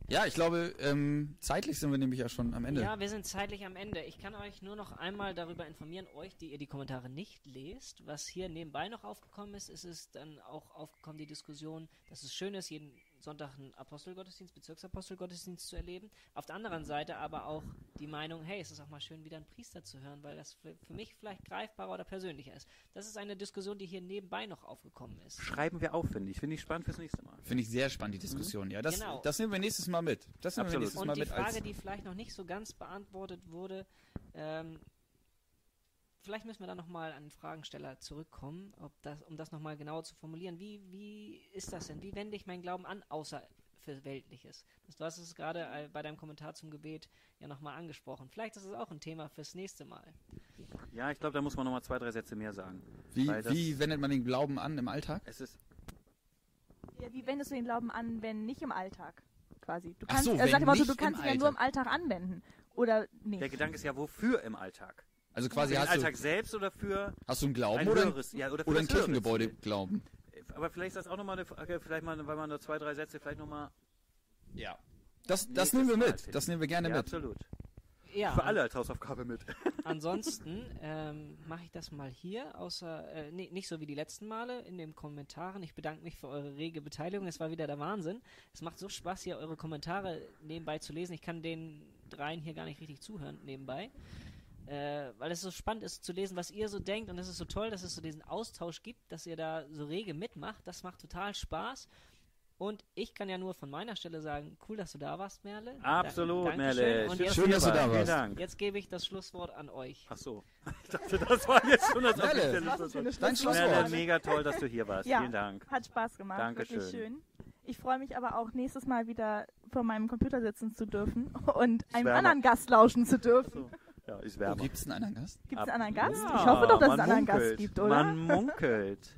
Ja, ich glaube, ähm, zeitlich sind wir nämlich ja schon am Ende. Ja, wir sind zeitlich am Ende. Ich kann euch nur noch einmal darüber informieren, euch, die ihr die Kommentare nicht lest, was hier nebenbei noch aufgekommen ist. Es ist dann auch aufgekommen die Diskussion, dass es schön ist, jeden Sonntag einen Apostelgottesdienst, Bezirksapostelgottesdienst zu erleben. Auf der anderen Seite aber auch die Meinung, hey, es ist auch mal schön, wieder einen Priester zu hören, weil das für, für mich vielleicht greifbarer oder persönlicher ist. Das ist eine Diskussion, die hier nebenbei noch aufgekommen ist. Schreiben wir auf, finde ich. Finde ich spannend fürs nächste Mal. Finde ich sehr spannend, die Diskussion. Ja, das, Genau. das nehmen wir nächstes Mal mit. Das nehmen wir Absolut. nächstes Mal Und die mit als. Frage, die vielleicht noch nicht so ganz beantwortet wurde, ähm, vielleicht müssen wir da nochmal an den Fragensteller zurückkommen, ob das, um das nochmal genauer zu formulieren. Wie, wie ist das denn? Wie wende ich meinen Glauben an, außer für Weltliches? Das, du hast es gerade äh, bei deinem Kommentar zum Gebet ja nochmal angesprochen. Vielleicht ist es auch ein Thema fürs nächste Mal. Ja, ich glaube, da muss man nochmal zwei, drei Sätze mehr sagen. Wie, wie wendet man den Glauben an im Alltag? Es ist, Ja, wie wendest du den Glauben an, wenn nicht im Alltag? Quasi. Du Ach kannst, so, äh, wenn sag mal so, du im kannst ihn ja nur im Alltag. Alltag anwenden. Oder nicht. der Gedanke ist ja, wofür im Alltag? Also Für quasi den hast Alltag du, selbst oder für hast du einen Glauben ein oder, höheres, ja, oder für oder ein Kirchengebäude Ziel? glauben? Aber vielleicht ist das auch nochmal eine Frage, vielleicht mal, weil man nur zwei, drei Sätze, vielleicht nochmal. Ja. Das, das nehmen wir mit. Das nehmen wir gerne Ja, mit. absolut. Ja, Für alle als Hausaufgabe mit. Ansonsten ähm, mache ich das mal hier, außer äh, nee, nicht so wie die letzten Male in den Kommentaren. Ich bedanke mich für eure rege Beteiligung. Es war wieder der Wahnsinn. Es macht so Spaß, hier eure Kommentare nebenbei zu lesen. Ich kann den dreien hier gar nicht richtig zuhören nebenbei. Äh, weil es so spannend ist zu lesen, was ihr so denkt und es ist so toll, dass es so diesen Austausch gibt, dass ihr da so rege mitmacht. Das macht total Spaß. Und ich kann ja nur von meiner Stelle sagen, cool, dass du da warst, Merle. Absolut, Dankeschön. Merle. Und Schön, jetzt, Schön, dass du da Vielen warst. Dank. jetzt gebe ich das Schlusswort an euch. Ach so. Ich dachte, das war jetzt schon das Merle. Schlusswort. Dein Schlusswort? Merle, mega toll, dass du hier warst. Ja. Vielen Dank. Hat Spaß gemacht. Dankeschön. Wirklich schön. Ich freue mich aber auch, nächstes Mal wieder vor meinem Computer sitzen zu dürfen und einem anderen Gast lauschen zu dürfen. Ja, ist Oh, wärmer. Gibt es einen anderen Gast? Gibt es einen anderen Gast? Ja, ich hoffe doch, dass es einen anderen Gast gibt, oder? Man munkelt.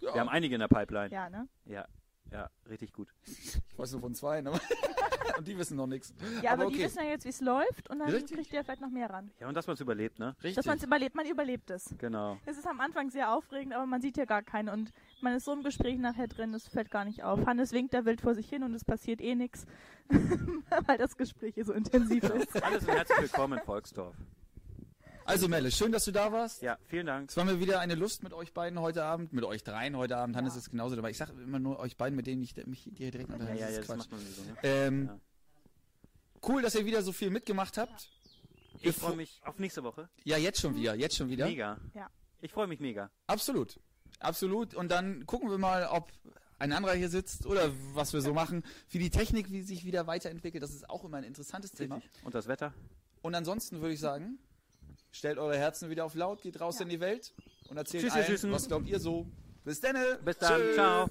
Ja. Wir haben einige in der Pipeline. Ja, ne? Ja, ja, richtig gut. Ich weiß nur von zwei, ne? Und die wissen noch nichts. Ja, aber, Aber die okay. wissen ja jetzt, wie es läuft und dann Richtig. kriegt ihr vielleicht noch mehr ran. Ja, und dass man es überlebt, ne? Richtig. Dass man es überlebt, man überlebt es. Genau. Es ist am Anfang sehr aufregend, aber man sieht ja gar keinen und man ist so im Gespräch nachher drin, es fällt gar nicht auf. Hannes winkt da wild vor sich hin und es passiert eh nichts, weil das Gespräch hier so intensiv ist. Alles und herzlich willkommen in Volksdorf. Also Melle, schön, dass du da warst. Ja, vielen Dank. Es war mir wieder eine Lust mit euch beiden heute Abend, mit euch dreien heute Abend. Hannes ist genauso dabei. Ich sage immer nur euch beiden, mit denen ich mich hier direkt Ja, unterhalte. ja, das ja, das macht man so, ne? Ähm, Ja. Cool, dass ihr wieder so viel mitgemacht habt. Ich freue mich auf nächste Woche. Ja, jetzt schon wieder, jetzt schon wieder. Mega. Ja. Ich freue mich mega. Absolut. Absolut. Und dann gucken wir mal, ob ein anderer hier sitzt oder was wir so machen. Wie die Technik, wie sich wieder weiterentwickelt, das ist auch immer ein interessantes Thema. Richtig. Und das Wetter? Und ansonsten würde ich sagen, stellt eure Herzen wieder auf laut, geht raus in die Welt und erzählt Tschüss, allen, was glaubt ihr so. Bis dann. Bis dann. Ciao.